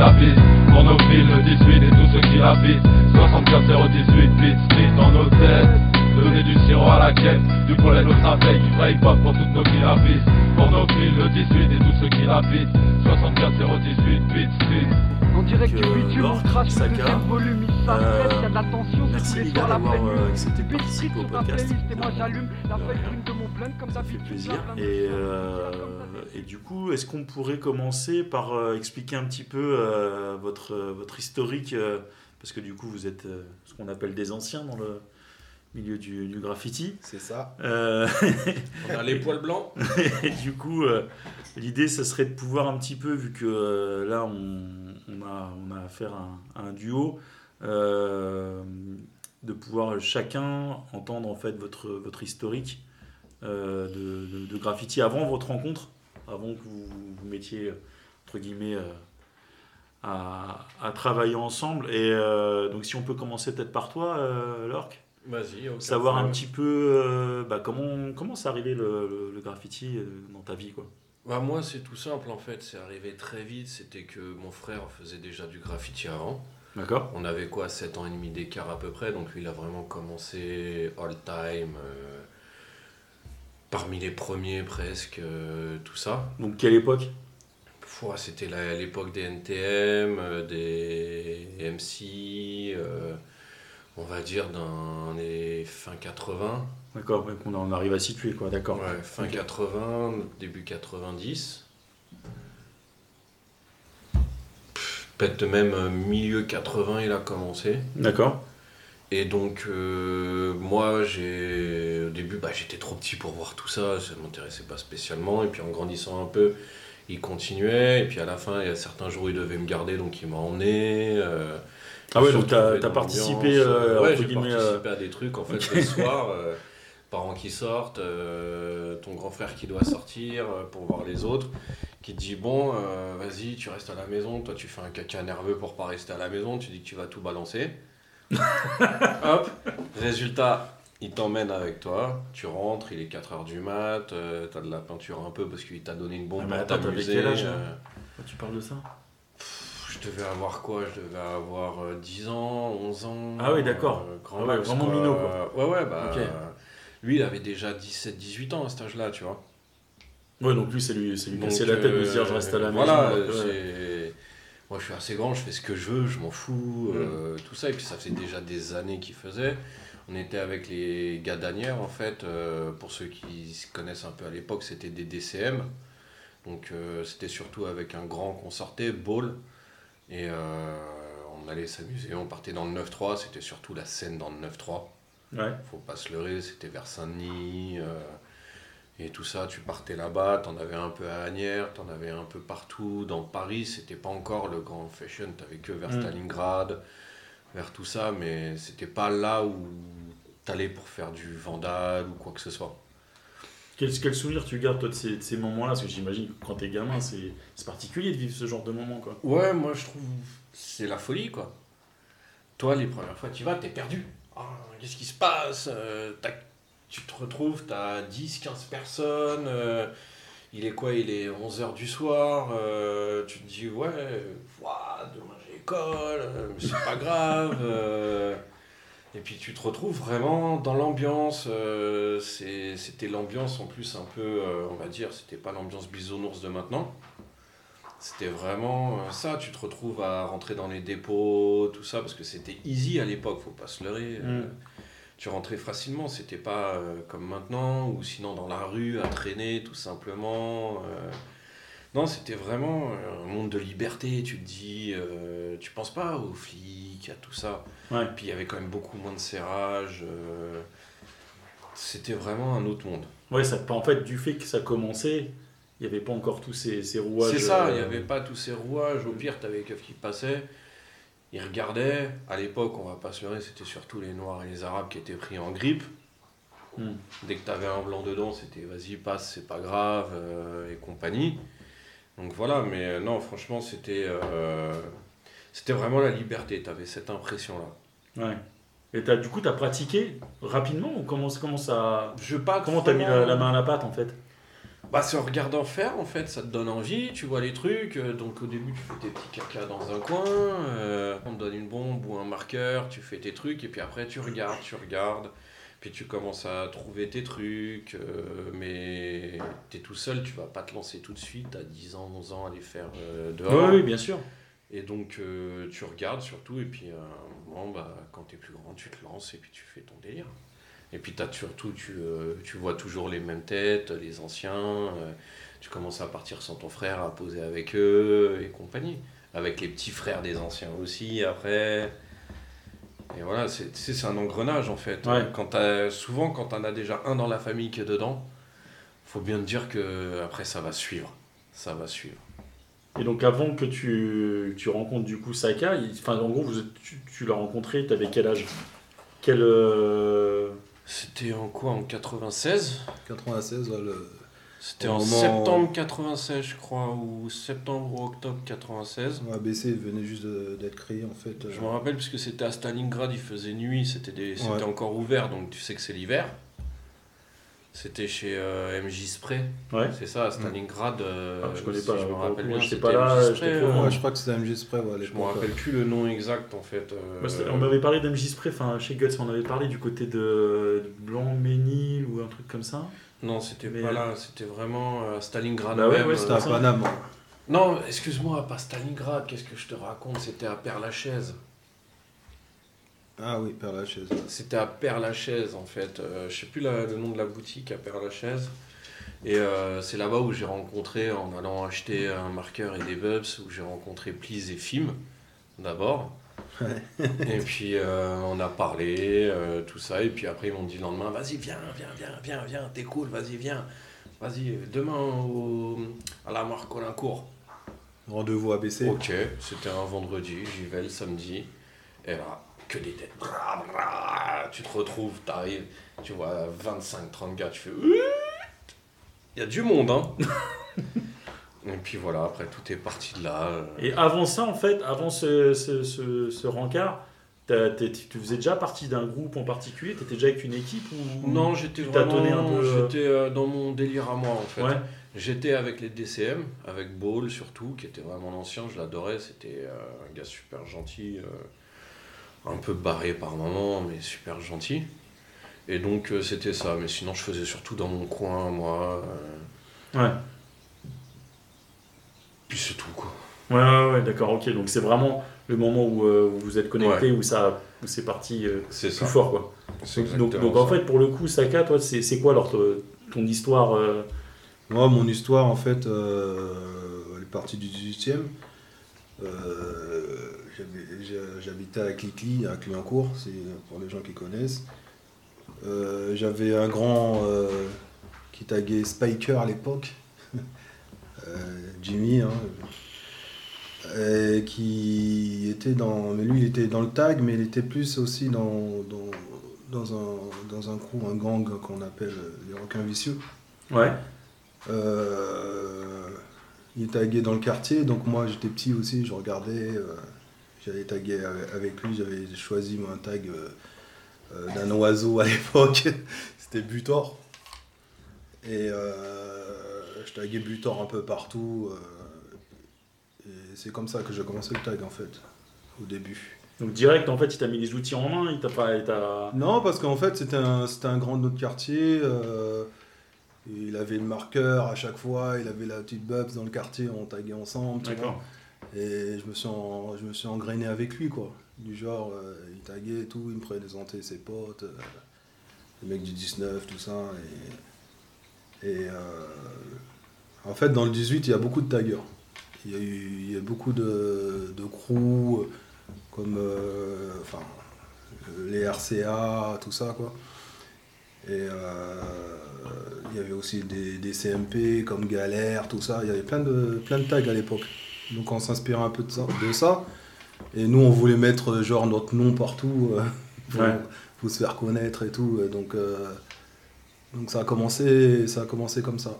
la piste. Pour nos villes, le 18 et tous ceux qui l'habitent. 75 018, beat street dans nos têtes. Donner du sirop à la quête, du pollen au travail, du vrai hip-hop pour toutes nos villes à piste. Pour nos villes, le 18 et tous ceux qui l'habitent. 75 018, beat street. En direct du bitume, on crache le deuxième volume, il s'arrête, euh, il y a de la tension, c'est tous les soirs la pleine lune. au sur ta podcast. playlist et moi j'allume la Euh, feuille brune de mon plein comme Ça fait d'habitude. Et, euh, et du coup, est-ce qu'on pourrait commencer par euh, expliquer un petit peu euh, votre, euh, votre historique Parce que du coup, vous êtes ce qu'on appelle des anciens dans le milieu du, du graffiti. C'est ça. On a les poils blancs. et du coup, l'idée, ce serait de pouvoir un petit peu, vu que là, on, on a, on a affaire à, un- à un duo, de pouvoir chacun entendre en fait votre, votre historique euh, de, de- de graffiti avant votre rencontre, avant que vous vous mettiez, entre guillemets, euh, à, à travailler ensemble. Et euh, donc, si on peut commencer peut-être par toi, euh, Lorc savoir un petit peu bah, comment comment c'est arrivé le, graffiti dans ta vie quoi? Bah, moi, c'est tout simple en fait. C'est arrivé très vite. C'était que mon frère faisait déjà du graffiti avant. D'accord. On avait quoi 7 ans et demi d'écart à peu près. Donc lui, il a vraiment commencé all time. euh, parmi les premiers presque. euh, tout ça. Donc quelle époque? C'était la- l'époque des NTM, euh, des MC. euh, on va dire dans les fin 80. D'accord. donc on en arrive à situer quoi. D'accord. Ouais, fin Ok. 80, début 90. Pff, Peut-être même milieu 80, il a commencé. D'accord. Et donc, euh, moi, j'ai au début, bah, j'étais trop petit pour voir tout ça, ça ne m'intéressait pas spécialement. Et puis, en grandissant un peu, il continuait. Et puis, à la fin, il y a certains jours, il devait me garder, donc il m'a emmené. euh, Ah ouais, donc t'as dans participé, euh, ouais, j'ai participé à des trucs, en fait, le soir. parents qui sortent, ton grand frère qui doit sortir pour voir les autres, qui te dit bon, vas-y, tu restes à la maison, toi tu fais un caca nerveux pour pas rester à la maison, tu dis que tu vas tout balancer. Hop, résultat, il t'emmène avec toi, tu rentres, il est 4h du mat, euh, t'as de la peinture un peu parce qu'il t'a donné une bombe Ah, t'avais t'amuser. quel âge, euh, Quand tu parles de ça je devais avoir quoi? Je devais avoir euh, 10 ans, 11 ans. Ah oui, d'accord. euh, grand Ah ouais, max, vraiment quoi. minot, quoi. Ouais, ouais, bah. Ok. euh, lui, il avait déjà 17, 18 ans à cet âge-là, tu vois. Ouais, donc lui c'est lui c'est lui Donc, casser la tête de se dire euh, je reste à la voilà, maison. ouais. c'est- Moi, je suis assez grand, je fais ce que je veux, je m'en fous, Mm. euh, tout ça. Et puis, ça fait déjà des années qu'il faisait. On était avec les gars d'Anières, en fait. euh, pour ceux qui se connaissent un peu à l'époque, c'était des DCM. Donc, euh, c'était surtout avec un grand qu'on sortait, Ball. Et on allait s'amuser, on partait dans le 9-3. C'était surtout la scène dans le 9-3 Ouais. faut pas se leurrer, c'était vers Saint-Denis et tout ça. Tu partais là-bas, t'en avais un peu à Agnières, t'en avais un peu partout. Dans Paris, c'était pas encore le grand fashion, t'avais que vers Mm. Stalingrad, vers tout ça, mais c'était pas là où t'allais pour faire du vandal ou quoi que ce soit. Quel, quel souvenir tu gardes toi de ces, moments-là? Parce que j'imagine que quand t'es gamin c'est c'est particulier de vivre ce genre de moment quoi. Ouais, moi je trouve c'est la folie quoi. Toi, les premières fois, tu vas, t'es perdu. Ah, Qu'est-ce qui se passe? Euh, t'as- Tu te retrouves, t'as 10, 15 personnes. euh, il est quoi Il est 11h du soir. euh, tu te dis, ouais, ouah, demain j'ai école, euh, mais c'est pas grave. et puis tu te retrouves vraiment dans l'ambiance. C'était l'ambiance en plus un peu, on va dire, c'était pas l'ambiance bisounours de maintenant. C'était vraiment ça, tu te retrouves à rentrer dans les dépôts, tout ça, parce que c'était easy à l'époque, faut pas se leurrer. Mm. Tu rentrais facilement, c'était pas euh, comme maintenant, ou sinon dans la rue, à traîner tout simplement. euh. Non, c'était vraiment euh, un monde de liberté, tu te dis, euh, tu penses pas aux flics, à tout ça. Ouais. Puis il y avait quand même beaucoup moins de serrage. C'était vraiment un autre monde. Ouais, ça, en fait, du fait que ça commençait, il n'y avait pas encore tous ces, ces rouages. C'est ça, il n'y avait pas tous ces rouages. Au pire, tu avais les keufs qui passaient, ils regardaient. À l'époque, on va pas se leurrer, c'était surtout les Noirs et les Arabes qui étaient pris en grippe. Hmm. Dès que tu avais un blanc dedans, c'était vas-y, passe, c'est pas grave, euh, et compagnie. Donc voilà, mais euh, non, franchement, c'était euh, c'était vraiment la liberté, tu avais cette impression-là. Ouais. Et du coup, tu as pratiqué rapidement ou comment, comment ça. Je pas Comment t'as mis la, vraiment- la main à la pâte en fait? Bah, c'est en regardant faire, en fait, ça te donne envie, tu vois les trucs. euh, donc, au début, tu fais tes petits caca dans un coin. euh, on te donne une bombe ou un marqueur, tu fais tes trucs. Et puis après, tu regardes, tu regardes. Puis tu commences à trouver tes trucs. euh, mais tu es tout seul, tu vas pas te lancer tout de suite à 10 ans, 11 ans à les faire dehors. Oui, oui, bien sûr. Et donc, tu regardes surtout, et puis à un moment, bah, quand tu es plus grand, tu te lances et puis tu fais ton délire. Et puis, as surtout, tu, euh, tu vois toujours les mêmes têtes, les anciens. euh, tu commences à partir sans ton frère, à poser avec eux et compagnie. Avec les petits frères des anciens aussi, après. Et voilà, c'est un engrenage en fait. Ouais. Quand t'as- souvent, quand t'en as déjà un dans la famille qui est dedans, faut bien te dire que après ça va suivre. Ça va suivre. Et donc avant que tu, tu rencontres du coup Saka, il- en gros vous tu, tu l'as rencontré, tu avais quel âge? Quel euh, C'était en quoi En 96 96, ouais, le- C'était en moment- septembre 96, je crois, ou septembre ou octobre 96. ABC venait juste d'être créé en fait. euh, Je me rappelle parce que c'était à Stalingrad, il faisait nuit, c'était des- Ouais. encore ouvert, donc tu sais que c'est l'hiver. C'était chez euh, MJ Spray, Ouais. c'est ça, à Stalingrad. euh, Ah, je connais si pas, je me rappelle bien. j'étais c'était pas là, MJ Spray, trop euh. Ouais, je crois que c'était MG Spray ouais, Je me rappelle plus le nom exact en fait. euh, c'était- On m'avait parlé d'MJ Spray, enfin chez Guts, on avait parlé du côté de, Blanc-Ménil ou un truc comme ça. Non, c'était Mais- pas là, c'était vraiment euh, à Stalingrad Bah ouais, même. ouais, euh, C'était à ça. Paname. Non, excuse-moi, pas Stalingrad, qu'est-ce que je te raconte C'était à Père-Lachaise. Ah oui, Père Lachaise. C'était à Père-Lachaise en fait. Euh, je sais plus la- le nom de la boutique à Père-Lachaise. Et euh, c'est là-bas où j'ai rencontré, en allant acheter un marqueur et des bubs, où j'ai rencontré Please et Fim d'abord. et puis euh, on a parlé, euh, tout ça. Et puis après ils m'ont dit le lendemain, vas-y viens, viens, viens, viens, viens, t'es cool, vas-y viens. Vas-y, demain au, à la marque Colincourt. Rendez-vous ABC. Ok, c'était un vendredi, j'y vais le samedi. Et là, que des têtes. Bra, bra. Tu te retrouves, t'arrives, tu vois 25-30 gars, tu fais. Il y a du monde, hein Et puis voilà, après tout est parti de là. euh. Et avant ça, en fait, avant ce, ce, ce, ce rencard, tu faisais déjà partie d'un groupe en particulier? T'étais déjà avec une équipe ou... Non, j'étais tu vraiment. euh. J'étais euh, dans mon délire à moi en fait. Ouais. J'étais avec les DCM, avec Ball surtout, qui était vraiment l'ancien, je l'adorais, c'était un gars super gentil, euh, un peu barré par moments, mais super gentil. Et donc euh, c'était ça, mais sinon je faisais surtout dans mon coin, moi. euh, Ouais. puis c'est tout quoi. Ouais, ouais, ouais, d'accord, ok. Donc c'est vraiment le moment où, euh, vous êtes connecté, où, ça, où c'est parti euh, C'est plus ça. fort, quoi. C'est Donc, donc, en ça. fait, pour le coup, Saka, toi, c'est c'est quoi alors ton, histoire euh, Moi, mon histoire, en fait, euh, elle est partie du 18e. Euh, j'avais- j'ai- J'habitais à Clicly, à Clignancourt, c'est pour les gens qui connaissent. Euh, J'avais un grand euh, qui taguait Spiker à l'époque, Euh, Jimmy, hein, et qui était dans. Mais lui, il était dans le tag, mais il était plus aussi dans, dans, dans, un, dans un crew, un gang qu'on appelle les requins vicieux. Ouais. Il taguait dans le quartier, donc moi j'étais petit aussi, je regardais, j'allais taguer avec- lui, j'avais choisi un tag euh, euh, d'un oiseau à l'époque, c'était Butor. Et euh, je taguais Butor un peu partout, et c'est comme ça que j'ai commencé le tag en fait, au début. Donc direct, en fait, il t'a mis les outils en main, il t'a pas... il t'a- Non, parce qu'en fait, c'était un, c'était un grand de notre quartier. euh, il avait le marqueur à chaque fois, il avait la petite Bubs dans le quartier, on taguait ensemble. tu vois. D'accord. Et je me, suis en- je me suis engrainé avec lui, quoi. Du genre, euh, il taguait et tout, il me présentait ses potes, euh, les mecs du 19, tout ça. Et, euh, en fait, dans le 18, il y a beaucoup de taggeurs. Il y a, eu, il y a beaucoup de, de comme enfin, les RCA, tout ça, quoi. Et il y avait aussi des, des CMP comme Galère, tout ça. Il y avait plein de, plein de tags à l'époque. Donc on s'inspirait un peu de ça, de ça. Et nous, on voulait mettre euh, genre notre nom partout euh, pour, Ouais. pour se faire connaître et tout. Donc, euh, donc ça, a commencé, ça a commencé comme ça.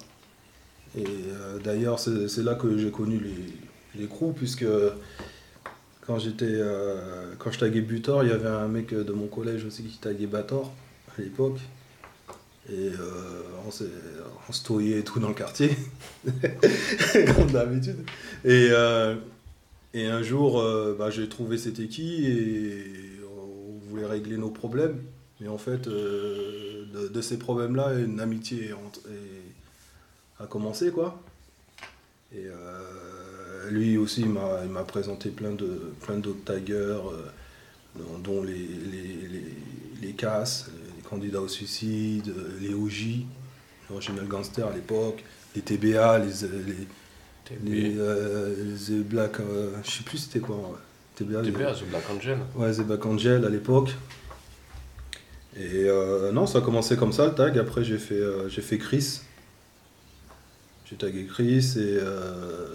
Et euh, d'ailleurs, c'est là que j'ai connu les, les crews, puisque quand j'étais quand je taguais Butor, il y avait un mec de mon collège aussi qui taguait Bator à l'époque. Et euh, on s'est on se et tout dans le quartier, comme d'habitude. Et, euh, et un jour, euh, bah, j'ai trouvé c'était qui et on voulait régler nos problèmes. Mais en fait, euh, de, ces problèmes-là, une amitié a commencé, quoi. Et lui aussi, il m'a présenté plein de plein d'autres taggers, dont, les, les, les, les CAS, les candidats au suicide, les OJ, Original Gangster à l'époque, les TBA, les, les, les, euh, les Black, euh, je sais plus c'était quoi. ouais. TBA, les- TBA, The Black Angel. Ouais, The Black Angel à l'époque. Et euh, non, ça a commencé comme ça le tag. Après, j'ai fait, euh, j'ai fait Chris. J'ai tagué Chris et. euh,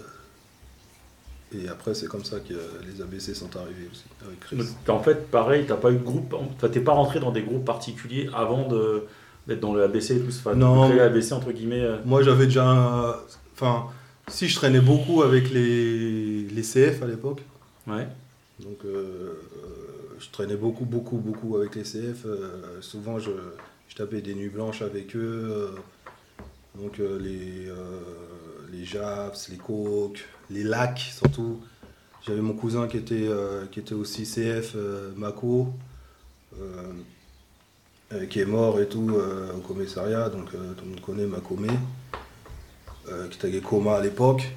et après, c'est comme ça que les ABC sont arrivés aussi, avec Chris. Donc, En fait, pareil, t'as pas eu de groupe, enfin, t'es pas rentré dans des groupes particuliers avant de d'être dans le ABC et tout, enfin, Non. créer ABC entre guillemets. euh. Moi, j'avais déjà. un- Enfin, si je traînais beaucoup avec les, les CF à l'époque. Ouais. Donc, euh, euh, je traînais beaucoup, beaucoup, beaucoup avec les CF. euh, souvent, je, je tapais des nuits blanches avec eux. donc, les, les Japs, les Coques, les Lacs surtout. J'avais mon cousin qui était, qui était aussi CF, Mako, qui est mort et tout euh, au commissariat. Donc, euh, tout le monde connaît Makomé, euh, qui taguait Coma à l'époque.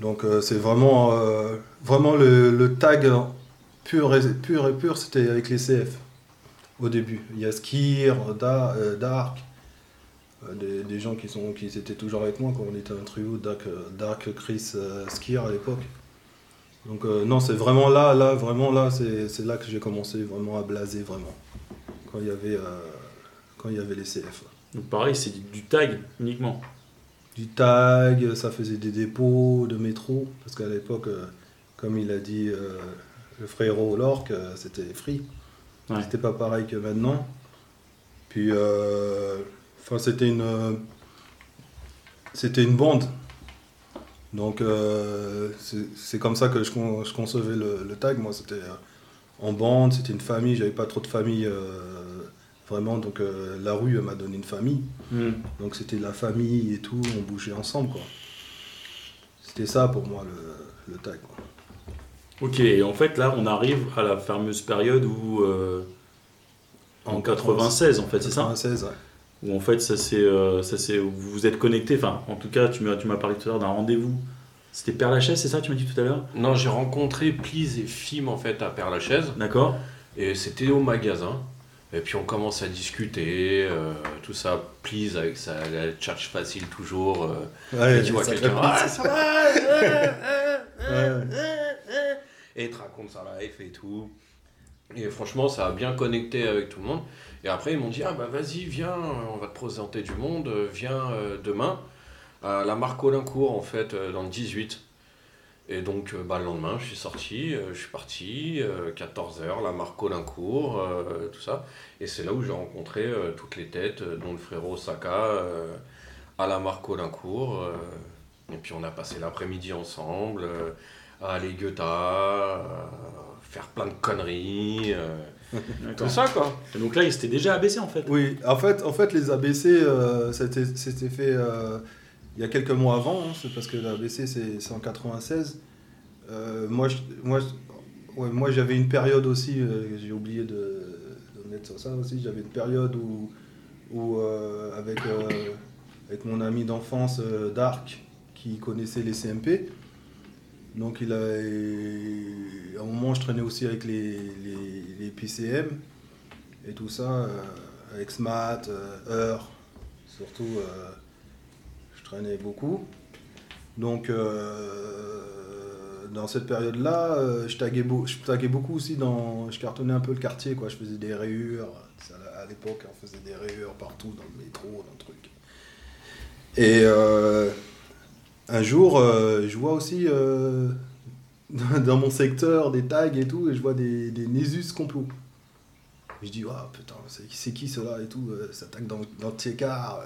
Donc euh, c'est vraiment, euh, vraiment le, tag pur et pur, c'était avec les CF au début. Il y a Skir, Da- euh, Dark, euh, des, gens qui, sont, qui étaient toujours avec moi quand on était un trio, Dark, euh, Dark Chris, euh, Skir à l'époque. Donc euh, non, c'est vraiment là, là, vraiment là, c'est là que j'ai commencé vraiment à blaser vraiment. Quand il y avait, euh, quand il y avait les CF. Donc pareil, c'est du, tag uniquement. du tag, ça faisait des dépôts de métro, parce qu'à l'époque, euh, comme il a dit euh, le frérot l'orque, euh, c'était free. Ouais. C'était pas pareil que maintenant. Puis, enfin, c'était une, c'était une bande. Donc, c'est comme ça que je, con- je concevais le, le tag. Moi, c'était en bande, c'était une famille. J'avais pas trop de famille euh, vraiment. Donc, euh, la rue m'a donné une famille. Hmm. Donc c'était la famille et tout, on bougeait ensemble quoi. C'était ça pour moi le, le tag. Quoi. Ok, et en fait là, on arrive à la fameuse période où euh, en 96 en fait, c'est ça? 96, ouais. Où en fait ça c'est ça c'est vous vous êtes connecté. Enfin, en tout cas, tu m'as tu m'as parlé tout à l'heure d'un rendez-vous. C'était Père Lachaise, c'est ça Tu m'as dit tout à l'heure? Non, j'ai rencontré Please et Fim en fait à Père Lachaise. D'accord. Et c'était au magasin. Et puis on commence à discuter, euh, tout ça, Please avec sa la tchatch facile toujours. euh, Ouais, et tu vois quelqu'un, ah, ça va Ouais. Et il te raconte sa life et tout. Et franchement, ça a bien connecté avec tout le monde. Et après, ils m'ont dit, ah bah vas-y, viens, on va te présenter du monde, euh, viens euh, demain à la marque Olincourt, en fait, euh, dans le 18. Et donc, euh, bah, le lendemain, je suis sorti, euh, je suis parti, 14h, la marque Olincourt, euh, tout ça. Et c'est là où j'ai rencontré euh, toutes les têtes, euh, dont le frérot Saka, euh, à la marque Olincourt. euh, et puis, on a passé l'après-midi ensemble, euh, à aller Goethe, euh, faire plein de conneries, euh, tout ça, quoi. Et donc là, il s'était déjà abaissé en fait. Oui, en fait, en fait les ABC, euh, c'était c'était fait euh, il y a quelques mois avant, hein, c'est parce que l'ABC c'est c'est en 96. Euh, moi, moi, moi j'avais une période aussi, euh, j'ai oublié de, mettre sur ça aussi, j'avais une période où, où euh, avec, avec mon ami d'enfance Dark, qui connaissait les CMP, donc il a, à un moment je traînais aussi avec les, les, PCM et tout ça, avec Smat, Heur, surtout traînais beaucoup. Donc euh, dans cette période-là, euh, je, taguais je taguais beaucoup aussi dans. Je cartonnais un peu le quartier, quoi. Je faisais des rayures. À l'époque, on faisait des rayures partout, dans le métro, dans le truc. Et euh, un jour, je vois aussi dans mon secteur des tags et tout, et je vois des, des Nésus complot. Je dis, ah putain, c'est qui cela et tout, ça tag dans, dans le Tiécar.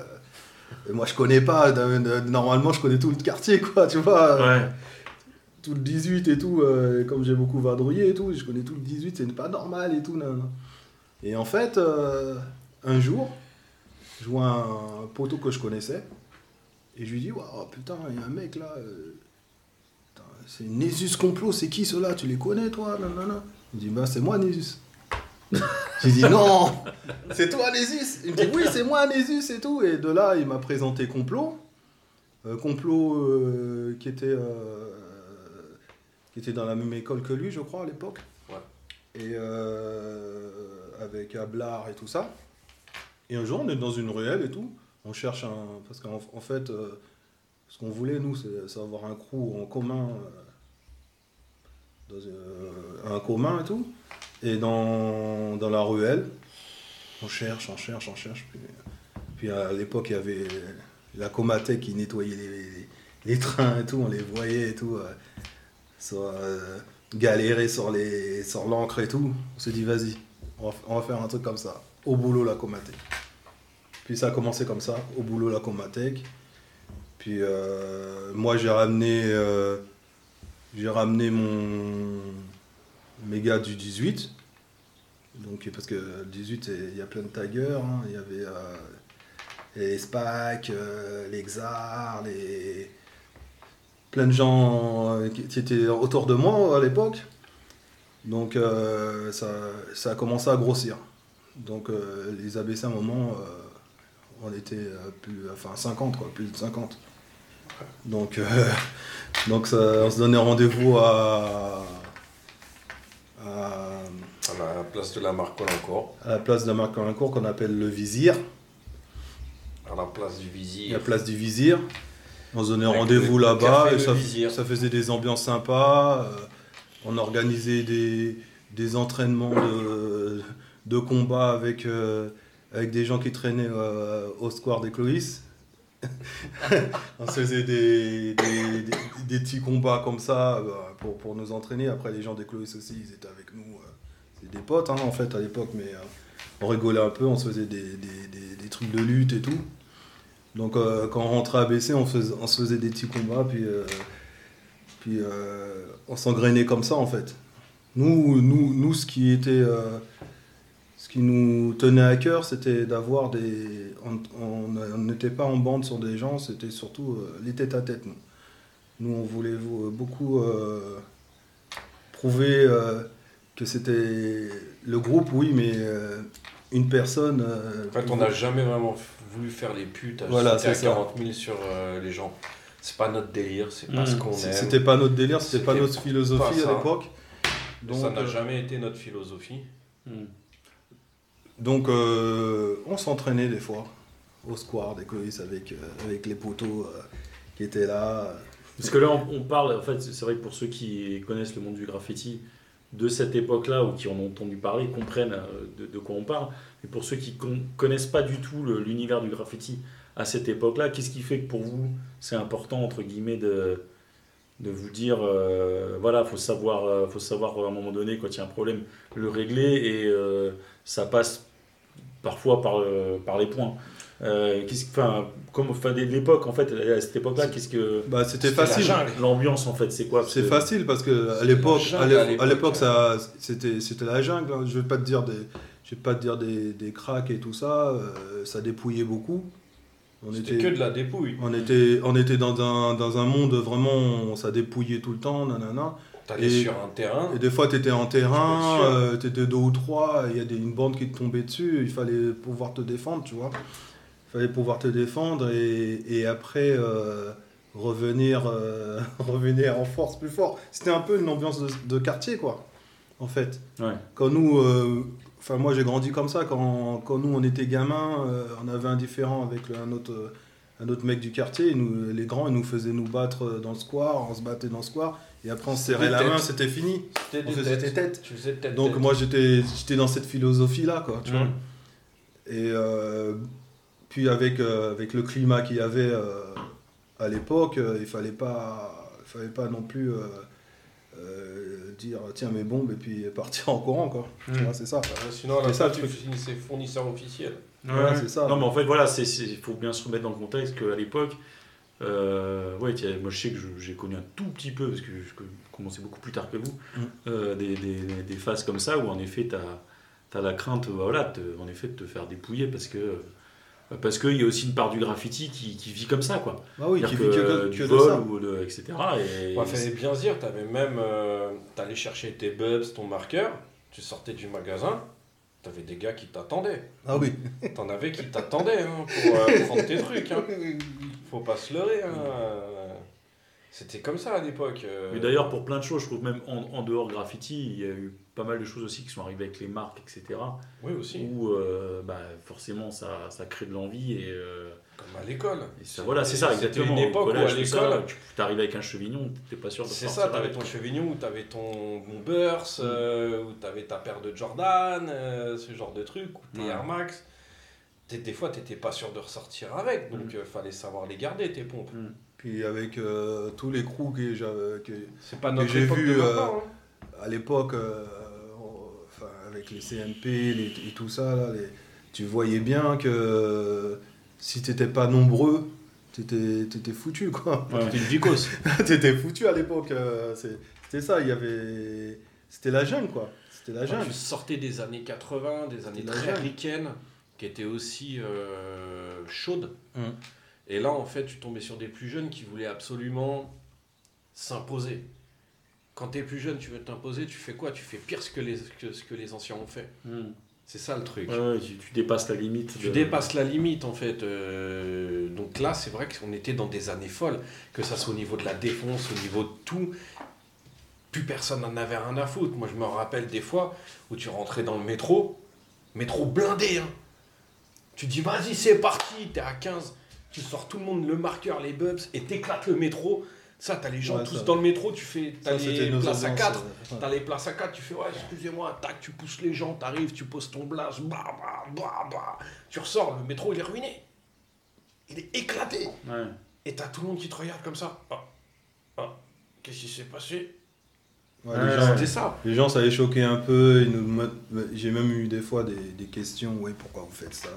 Et moi, je connais pas, normalement, je connais tout le quartier, quoi, tu vois. Ouais. Tout le 18 et tout, euh, comme j'ai beaucoup vadrouillé et tout, je connais tout le 18, c'est pas normal et tout. nan, nan. Et en fait, euh, un jour, je vois un poteau que je connaissais. Et je lui dis, waouh, putain, il y a un mec là. euh, c'est Nésus Complot, c'est qui ceux-là? Tu les connais, toi? Nanana. Il me dit, bah, c'est moi, Nésus. J'ai dit, non, c'est toi, Nésus. Il me dit, oui, c'est moi, Nésus et tout. Et de là, il m'a présenté Complot. Euh, complot euh, qui, était, euh, qui était dans la même école que lui, je crois, à l'époque. Ouais. Et euh, avec Ablard et tout ça. Et un jour, on est dans une ruelle et tout. On cherche un. Parce qu'en en fait, ce qu'on voulait, nous, c'est avoir un crew en commun. dans une- un commun et tout. Et dans, dans la ruelle, on cherche, on cherche, on cherche. Puis, à l'époque, il y avait la Comatec qui nettoyait les, les- trains et tout. On les voyait et tout. euh, euh, galérer sur les sur l'encre et tout. On s'est dit, vas-y, on va, on va faire un truc comme ça. Au boulot, la Comatec. Puis ça a commencé comme ça, au boulot, la Comatec. Puis euh, moi, j'ai ramené, j'ai ramené mon gars du 18. Donc, parce que le 18, c'est- il y a plein de taggers. hein. Il y avait euh, les SPAC, euh, les XAR, les... plein de gens euh, qui, étaient autour de moi à l'époque. Donc, ça, ça a commencé à grossir. Donc, les ABC, à un moment, on était plus, enfin 50, quoi, plus de 50. Donc, donc ça- on se donnait rendez-vous à, à, la place de la marque encore. à la place de Marc Colincourt qu'on appelle le Vizir, À la place du vizir. la place du Vizir. On se donnait rendez-vous là-bas et ça, faisait des ambiances sympas. euh, on organisait des, des entraînements de, de combat avec, euh, avec des gens qui traînaient euh, au square des Cloïs. on se faisait des, des, des- des petits combats comme ça pour, pour nous entraîner. Après, les gens des Cloïs aussi, ils étaient avec nous. Des potes hein, en fait à l'époque, mais euh, on rigolait un peu, on se faisait des, des- des- trucs de lutte et tout. Donc euh, quand on rentrait à BC, on, faisait- se faisait des petits combats, puis, euh, puis on s'engrainait comme ça en fait. Nous, nous, nous ce qui était, ce qui nous tenait à cœur, c'était d'avoir des, on n'était pas en bande sur des gens, c'était surtout les têtes à tête. Nous, nous on voulait beaucoup prouver que c'était le groupe, oui, mais euh, une personne. euh, En fait, on n'a jamais vraiment voulu faire les putes à Voilà, à c'est ça. 40 000 sur euh, les gens. C'est pas notre délire, c'est pas Mm. ce qu'on aime. C'était pas notre délire, c'était pas notre philosophie pas à l'époque. Et ça n'a euh, jamais été notre philosophie. Hmm. donc euh, on s'entraînait des fois au square des Clovis avec, euh, avec les poteaux euh, qui étaient là. Parce que là, on, on parle, en fait, c'est vrai que pour ceux qui connaissent le monde du graffiti de cette époque-là ou qui en ont entendu parler, comprennent euh, de, de quoi on parle. Mais pour ceux qui ne connaissent pas du tout l'univers du graffiti à cette époque-là, qu'est-ce qui fait que pour vous, c'est important, entre guillemets, de, de vous dire, euh, voilà, faut savoir, euh, faut savoir à un moment donné, quand il y a un problème, le régler et ça passe parfois par, par les points. Euh, qu'est-ce, enfin, comme enfin, l'époque, en fait, à cette époque-là, qu'est-ce que Bah, c'était facile. jungle. l'ambiance, en fait, c'est quoi? C'est que- facile parce que à l'époque, à l'é- à à l'époque, ça, c'était, c'était la jungle. hein. Je vais pas te dire des, je vais pas te dire des, des cracks et tout ça. euh, ça dépouillait beaucoup. On C'était était, que de la dépouille. on était, on était dans un, dans un monde vraiment, ça dépouillait tout le temps, nanana. T'allais Et- sur un terrain. Et des fois, tu étais en terrain, euh, tu étais deux ou trois, il y a des, une bande qui te tombait dessus, il fallait pouvoir te défendre, tu vois. Fallait pouvoir te défendre et, et après euh, revenir, euh, revenir en force plus fort. C'était un peu une ambiance de, de quartier, quoi, en fait. Ouais. Quand nous, euh, enfin moi j'ai grandi comme ça, quand, quand nous on était gamins, on avait un différent avec le- un autre, un autre mec du quartier, nous, les grands ils nous faisaient nous battre dans le square, on se battait dans le square, et après on se serrait la main, c'était fini. C'était On des faisait têtes. des têtes. Tu faisais tête. Donc tête. moi j'étais j'étais dans cette philosophie là quoi, tu vois. Et puis avec euh, avec le climat qu'il y avait euh, à l'époque, euh, il fallait pas il fallait pas non plus euh, euh, dire tiens mes bombes et puis partir en courant quoi. Mm. vois, c'est ça. Sinon, C'est ça, tu truc. finissais fournisseur officiel. Ouais, c'est ça. Non, mais en fait, voilà, il faut bien se remettre dans le contexte qu'à l'époque, euh, ouais, tiens, moi je sais que je- j'ai connu un tout petit peu, parce que je commençais beaucoup plus tard que vous, Mm. euh, des, des- des phases comme ça où en effet, tu as, la crainte, bah, voilà, de- en effet, de te faire dépouiller parce que Parce qu'il y a aussi une part du graffiti qui, qui vit comme ça, quoi. Ah oui, qui C'est-à-dire vit que, que, que du de vol ça. ou de, etc. Et fallait bien se dire, t'avais même. euh, T'allais chercher tes bubs, ton marqueur, tu sortais du magasin, t'avais des gars qui t'attendaient. Ah oui. T'en avais qui t'attendaient hein, pour euh, prendre tes trucs. Hein. Faut pas se leurrer. Hein. C'était comme ça à l'époque. euh. Mais d'ailleurs, pour plein de choses, je trouve même en, en dehors graffiti, il y a eu pas mal de choses aussi qui sont arrivées avec les marques, etc. Oui, aussi. Où euh, bah, forcément ça, ça crée de l'envie et, euh, Comme à l'école. voilà, c'est ça exactement. une époque où à l'école, tu arrives avec un chevignon, t'es pas sûr de C'est ça, t'avais avec. ton chevignon ou t'avais ton, ton burst, euh, ou t'avais ta paire de Jordan, ce genre de truc, ou tes Ouais. Air Max. Des fois, t'étais pas sûr de ressortir avec, donc Mm. euh, fallait savoir les garder, tes pompes. Puis avec euh, tous les crews que j'ai époque vu, de euh, hein. à l'époque, euh, enfin, avec les CMP les- et tout ça, là, les- tu voyais bien que si t'étais pas nombreux, t'étais étais foutu, quoi. Ouais. C'était une vicose. t'étais foutu à l'époque. euh, C'était ça, il y avait... C'était la jungle, quoi. C'était la jungle. tu sortais des années 80, des années très ricaines, qui étaient aussi euh, chaudes. Hum. Et là, en fait, tu tombais sur des plus jeunes qui voulaient absolument s'imposer. Quand tu es plus jeune, tu veux t'imposer, tu fais quoi? Tu fais pire ce que les, que ce que les anciens ont fait. Hmm. C'est ça le truc. Ouais, tu, tu dépasses la limite. Tu de- dépasses la limite en fait. euh, donc là, c'est vrai qu'on était dans des années folles, que ça soit au niveau de la défense, au niveau de tout. Plus personne n'en avait rien à foutre. Moi, je me rappelle des fois où tu rentrais dans le métro, métro blindé. Hein. Tu dis, vas-y, c'est parti, t'es à 15. Tu sors tout le monde, le marqueur, les bubs, et t'éclates le métro. Ça, t'as les gens Ouais, tous ça. dans le métro, tu fais. T'as les places à ambiances, 4. euh, ouais. T'as les places à 4, tu fais ouais, excusez-moi, tac, tu pousses les gens, t'arrives, tu poses ton blase, bah, bah, bah, bah. Tu ressors, le métro il est ruiné. Il est éclaté. Ouais. Et t'as tout le monde qui te regarde comme ça. Ah, ah, qu'est-ce qui s'est passé? Ouais, Ouais, les, ouais. gens, C'était ça. les gens, ça les choquait un peu. nous J'ai même eu des fois des, des questions. Oui, pourquoi vous faites ça?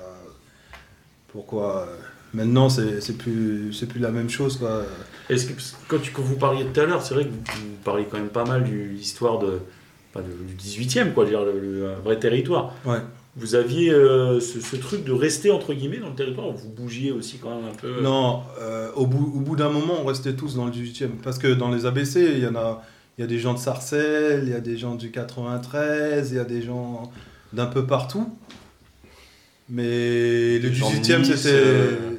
Pourquoi euh, Maintenant, c'est plus, plus la même chose, quoi. Est-ce que quand, tu, quand vous parliez tout à l'heure, c'est vrai que vous, vous parliez quand même pas mal de l'histoire de, du 18e, quoi, dire, le, vrai territoire. Ouais. Vous aviez euh, ce, ce truc de rester entre guillemets dans le territoire, vous bougiez aussi quand même un peu. Non, euh, au bout, au bout d'un moment, on restait tous dans le 18e. Parce que dans les ABC, il y en a, il y a des gens de Sarcelles, il y a des gens du 93, il y a des gens d'un peu partout. Mais le Des gens de 18e, Nice,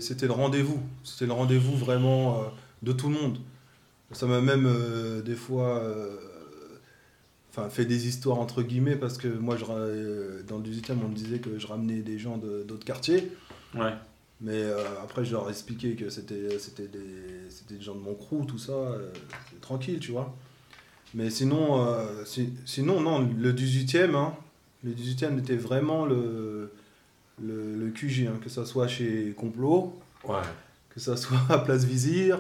c'était euh. le rendez-vous. C'était le rendez-vous vraiment euh, de tout le monde. Ça m'a même euh, des fois euh, enfin, fait des histoires entre guillemets parce que moi, je, dans le 18e, on me disait que je ramenais des gens de- d'autres quartiers. Ouais. Mais après, je leur ai expliqué que c'était des, c'était des gens de mon crew, tout ça, tranquille, tu vois. Mais sinon, si- sinon non, le 18e, hein, le 18e était vraiment le, le, le QG, hein, que ça soit chez Complot, Ouais. que ça soit à Place Vizir,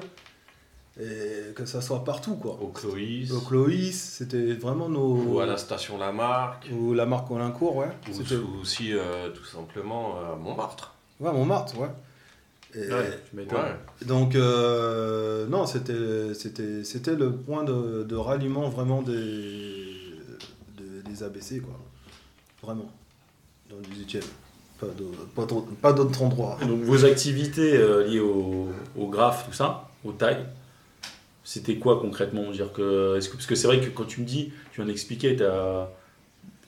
et que ça soit partout, quoi. Au Cloïs. Au Cloïs, c'était vraiment nos... Ou à la station Lamarck. Ou la marque Olincourt, ouais. Ou aussi, euh, tout simplement, à Montmartre. Ouais, Montmartre, ouais. Et- Ouais, tu m'étonnes. Ouais. Donc, euh, non, c'était, c'était, c'était le point de, de ralliement vraiment des, de- des ABC, quoi. Vraiment. Dans le 18e. Pas d'au- pas d'autre- endroit. Donc vos activités euh, liées au, au graphe, tout ça, au tag, c'était quoi concrètement? Dire que, Parce que c'est vrai que quand tu me dis, tu viens d'expliquer, t'as-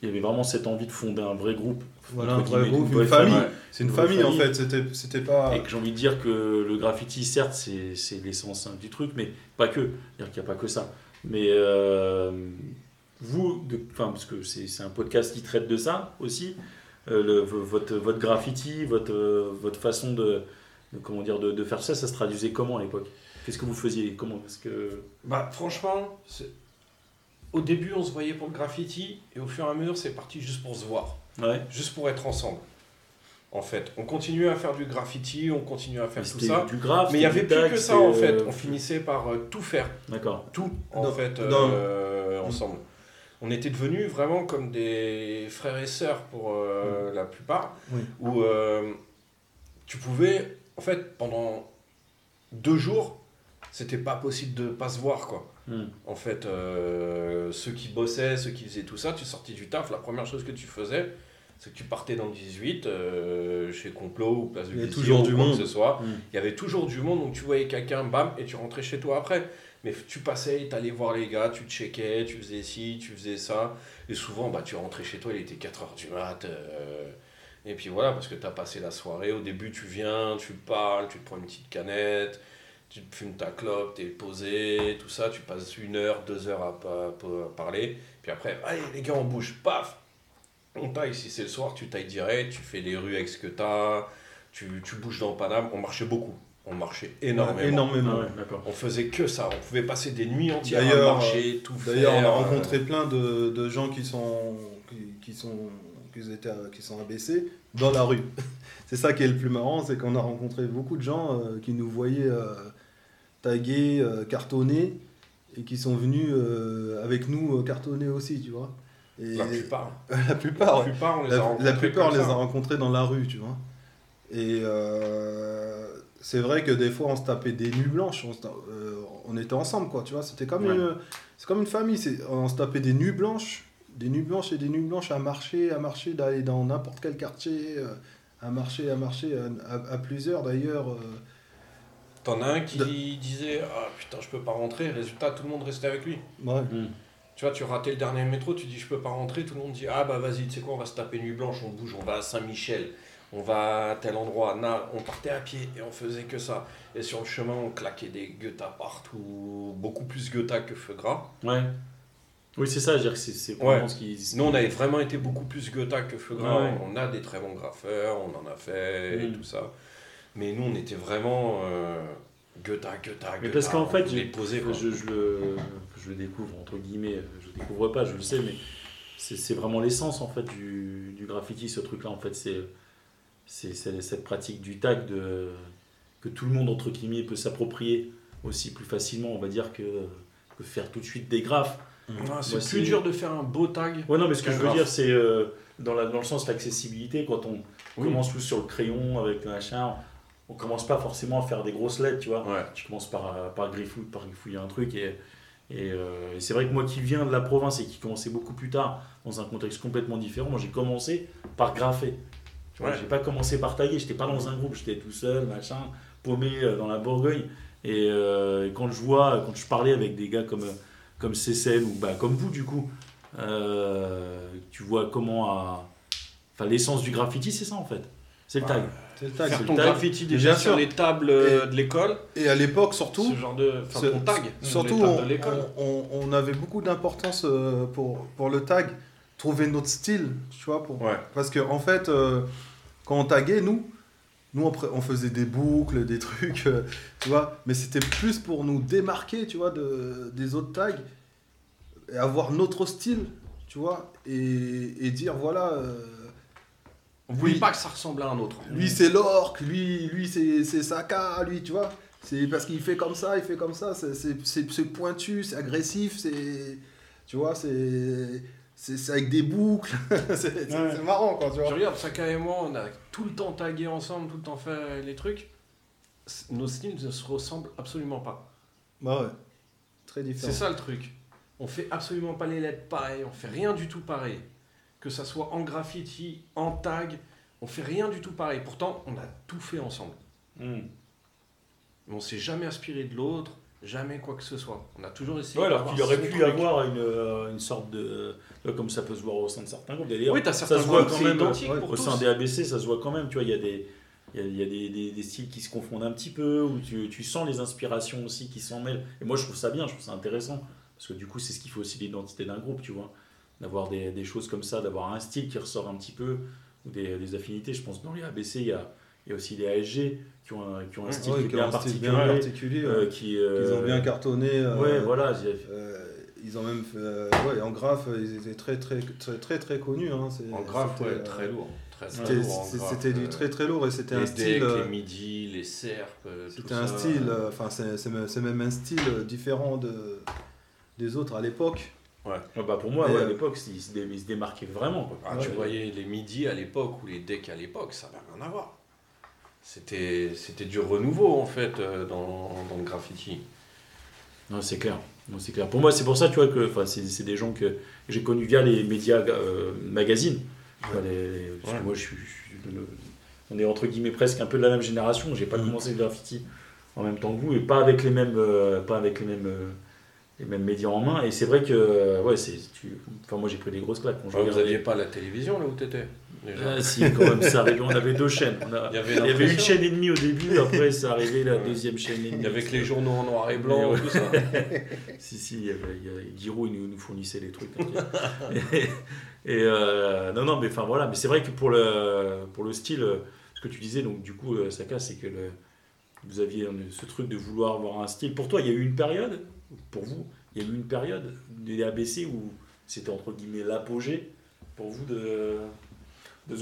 il y avait vraiment cette envie de fonder un vrai groupe. Voilà, un vrai groupe, une famille. famille. C'est une famille, en fait. C'était, c'était pas. Et que j'ai envie de dire que le graffiti, certes, c'est c'est l'essence hein, du truc, mais pas que. C'est-à-dire qu'il n'y a pas que ça. Mais euh, vous, de- enfin, parce que c'est c'est un podcast qui traite de ça aussi, le- v- votre, votre graffiti, votre, euh, votre façon de, de- comment dire, de, de faire ça, ça se traduisait comment à l'époque? Qu'est-ce que vous faisiez? Comment Parce que Bah, franchement, au début, on se voyait pour le graffiti, et au fur et à mesure, c'est parti juste pour se voir. ouais, juste pour être ensemble. En fait, on continuait à faire du graffiti, on continuait à faire tout ça. du. Mais il n'y avait plus que ça en fait. euh, On finissait par euh, tout faire, D'accord. tout en fait euh, ensemble. On était devenus vraiment comme des frères et sœurs pour euh, la plupart, Oui. où euh, tu pouvais, en fait, pendant deux jours, c'était pas possible de pas se voir quoi. Hmm. En fait, euh, ceux qui bossaient, ceux qui faisaient tout ça, tu sortis du taf, la première chose que tu faisais, C'est que tu partais dans le 18, euh, chez Complot ou Place du toujours ou du que monde. ce soit. Mm. Il y avait toujours du monde, donc tu voyais quelqu'un, bam, et tu rentrais chez toi après. Mais tu passais, tu allais voir les gars, tu checkais, tu faisais ci, tu faisais ça. Et souvent, bah, tu rentrais chez toi, il était 4h du mat. euh, et puis voilà, parce que tu as passé la soirée. Au début, tu viens, tu parles, tu te prends une petite canette, tu te fumes ta clope, tu es posé, tout ça. Tu passes une heure, deux heures à, pa- à parler. Puis après, allez les gars, on bouge, paf On taille, si c'est le soir, tu tailles direct, tu fais les rues avec ce que tu as, tu, tu bouges dans Paname. On marchait beaucoup, on marchait énormément. Énormément. Ah ouais, d'accord. On faisait que ça, on pouvait passer des nuits entières à marcher, tout faire. D'ailleurs, on a euh, rencontré plein de, de gens qui sont, qui, qui sont, qui, étaient, qui sont abaissés dans la rue. c'est ça qui est le plus marrant, c'est qu'on a rencontré beaucoup de gens euh, qui nous voyaient euh, taguer, euh, cartonner, et qui sont venus euh, avec nous euh, cartonner aussi, tu vois. Et La plupart. la plupart, La ouais. plupart, on les a La, rencontrés la plupart, on les a rencontrés dans la rue, tu vois. Et euh, c'est vrai que des fois, on se tapait des nuits blanches. On, se ta- euh, on était ensemble, quoi, tu vois. C'était comme, Ouais. une, c'est comme une famille. c'est- On se tapait des nuits blanches, des nuits blanches et des nuits blanches à marcher, à marcher, d'aller dans n'importe quel quartier, euh, à marcher, à marcher, à, à- à plusieurs d'ailleurs. euh. T'en as un qui disait Ah putain, je peux pas rentrer. Résultat, tout le monde restait avec lui. Ouais. Mm. Tu vois, tu ratais le dernier métro, tu dis Je peux pas rentrer. Tout le monde dit Ah bah vas-y, tu sais quoi, on va se taper nuit blanche, on bouge, on va à Saint-Michel, on va à tel endroit. On partait à pied et on faisait que ça. Et sur le chemin, on claquait des guettas partout, beaucoup plus guettas que feu gras. Ouais. Oui, c'est ça, je veux dire que c'est c'est Ouais. vraiment ce qui. Nous, on avait vraiment été beaucoup plus guettas que feu gras. Ouais. On a des très bons graffeurs, on en a fait et Mm. tout ça. Mais nous, on était vraiment euh, guetta, guetta, Mais guetta. parce qu'en fait, je, quoi. je, je le, je le découvre, entre guillemets, je le découvre pas, je le sais, mais c'est c'est vraiment l'essence en fait du, du graffiti, ce truc-là. En fait, c'est c'est c'est cette pratique du tag de, que tout le monde, entre guillemets, peut s'approprier aussi plus facilement, on va dire, que, que faire tout de suite des graphes. Ah, Moi, c'est c'est- plus dur de faire un beau tag. Ouais, non, mais ce que je veux graphe. dire, c'est euh, dans, la, dans le sens de l'accessibilité, quand on Oui. commence tous sur le crayon avec le machin, on commence pas forcément à faire des grosses lettres, tu vois. Ouais. Tu commences par, par, griffouiller, par griffouiller un truc. Et, et, euh, et c'est vrai que moi qui viens de la province et qui commençais beaucoup plus tard, dans un contexte complètement différent, moi j'ai commencé par graffer. Tu vois, Ouais. j'ai pas commencé par taguer, j'étais pas dans un groupe, j'étais tout seul, machin, paumé euh, dans la Bourgogne. Et, euh, et quand je vois, quand je parlais avec des gars comme, euh, comme Cécile ou bah, comme vous du coup, euh, tu vois comment à... Enfin, l'essence du graffiti, c'est ça en fait. C'est le tag. C'est le tag. Faire c'est ton tag. graffiti Bien déjà sûr. sur les tables Et- de l'école, Et à l'époque, surtout, ce genre de. Enfin, Ce- ton tag. Surtout, les tables on, de l'école. on- on- on avait beaucoup d'importance pour, pour le tag, trouver notre style, tu vois. Pour, Ouais. Parce qu'en en fait, euh, quand on taguait, nous, nous on, faisait des boucles, des trucs, euh, tu vois. Mais c'était plus pour nous démarquer, tu vois, de, des autres tags, et avoir notre style, tu vois, et, et dire, voilà, euh, On voulait lui- pas que ça ressemble à un autre. lui c'est l'orque, lui, lui c'est Saka, lui, tu vois. C'est parce qu'il fait comme ça, il fait comme ça, c'est pointu, c'est agressif, c'est. Tu vois, c'est. C'est c'est avec des boucles, c'est Ouais. marrant quoi, tu Je vois. regarde, Saka et moi, on a tout le temps tagué ensemble, tout le temps fait les trucs. Nos styles ne se ressemblent absolument pas. Bah ouais, très différent. C'est ça le truc. On fait absolument pas les lettres pareilles, on fait rien du tout pareil. Que ça soit en graffiti, en tag, on fait rien du tout pareil. Pourtant, on a tout fait ensemble. Hmm. Mais on s'est jamais aspiré de l'autre, jamais quoi que ce soit. On a toujours essayé Ouais, alors qu'il aurait pu truc. avoir une, euh, une sorte de. vois, Comme ça peut se voir au sein de certains groupes. D'ailleurs, Oui, ça se voit quand même. identique ouais, pour Au tous. sein des ABC, ça se voit quand même. Tu vois, il y a des. Il y a, y des, des- des styles qui se confondent un petit peu, où tu, tu sens les inspirations aussi qui s'en mêlent. Et moi, je trouve ça bien, je trouve ça intéressant. Parce que du coup, c'est ce qui fait aussi l'identité d'un groupe, tu vois. D'avoir des, des choses comme ça, d'avoir un style qui ressort un petit peu, ou des, des affinités. Je pense que dans les ABC, il y a, il y a aussi les ASG qui ont un, qui ont un style Ouais, qui est bien ont un style particulier. bien particulier, euh, qui, Ils ont euh, bien cartonné. euh, Ouais, voilà. euh, ils ont même fait, euh, ouais, en graphe, ils étaient très très très très très connus. Hein, En graphe, ouais, euh, très lourd. C'était du euh, très très lourd et c'était un decks, style. euh, les midis, les serpes, euh, C'était un ça. style, euh, enfin c'est c'est même, un style euh, différent de, des autres à l'époque. Ouais, bah pour moi, ouais, à euh, l'époque, il se, dé- il se démarquait vraiment. Quoi. Ah, tu Ouais. voyais les midis à l'époque ou les decks à l'époque, ça n'avait rien à voir. C'était c'était du renouveau en fait euh, dans, dans le graffiti. Non, c'est clair. Non, c'est clair. Pour moi, c'est pour ça, tu vois, que enfin, c'est c'est des gens que j'ai connus via les médias euh, magazines. Tu vois, les- les- parce que moi, je suis, je le- on est entre guillemets presque un peu de la même génération. J'ai pas Mhm. commencé le graffiti en même temps que vous et pas avec les mêmes, euh, pas avec les mêmes, euh, les mêmes médias en main. Et c'est vrai que, ouais, c'est, tu, enfin moi j'ai pris des grosses claques quand je Ouais, vous n'aviez pas la télévision là où t'étais? déjà Ah, si, quand même, ça arrivait. On avait deux chaînes. On a- Il y avait il y avait une chaîne et demie au début, après ça arrivait la Ouais. deuxième chaîne et demie. Avec les journaux en noir et blanc, Ouais. tout ça. Si, si, il y avait, il y avait- Giroud, il nous, nous fournissait les trucs. t'inquiète. et et, euh, non, non, mais enfin voilà, mais c'est vrai que pour le, pour le style, euh, ce que tu disais, donc du coup, euh, Saka, c'est que le, vous aviez ce truc de vouloir avoir un style. Pour toi, il y a eu une période, pour vous, il y a eu une période des ABC où c'était entre guillemets l'apogée pour vous de, Euh,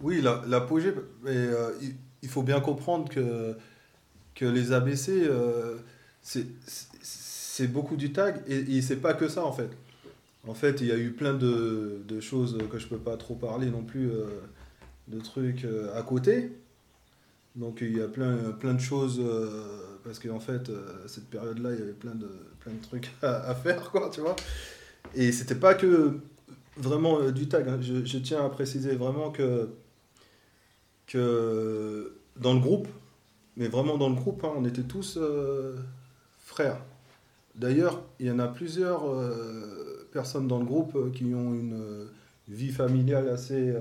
oui, la- l'apogée, mais euh, il, il faut bien comprendre que, que les ABC, euh, c'est- beaucoup du tag et, c'est pas que ça en fait. En fait, il y a eu plein de, de choses que je peux pas trop parler non plus, de trucs à côté. Donc il y a plein, plein de choses, parce qu'en fait, euh, cette période-là, il y avait plein de, plein de trucs à, à faire, quoi, tu vois. Et c'était pas que vraiment euh, du tag. hein. Je, je tiens à préciser vraiment que, que dans le groupe, mais vraiment dans le groupe, hein, on était tous euh, frères. D'ailleurs, il y en a plusieurs euh, personnes dans le groupe qui ont une vie familiale assez,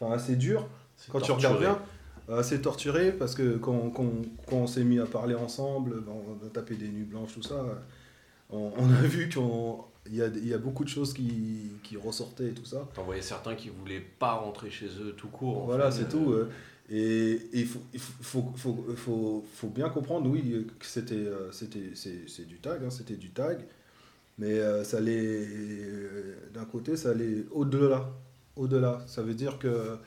enfin assez dure. Quand tu regardes bien, assez torturé parce que quand, quand- quand on s'est mis à parler ensemble, ben, on a tapé des nuits blanches, tout ça, on, on a vu qu'il y a, il y a beaucoup de choses qui, qui ressortaient et tout ça. T'en voyais certains qui voulaient pas rentrer chez eux tout court. Voilà, c'est tout. euh, Et et il faut, il faut, faut, faut, faut- bien comprendre, oui, que c'était, euh, c'était, c'est, c'est du tag, hein, c'était du tag, mais euh, ça allait, euh, d'un côté, ça allait au-delà. Au-delà. Ça veut dire que.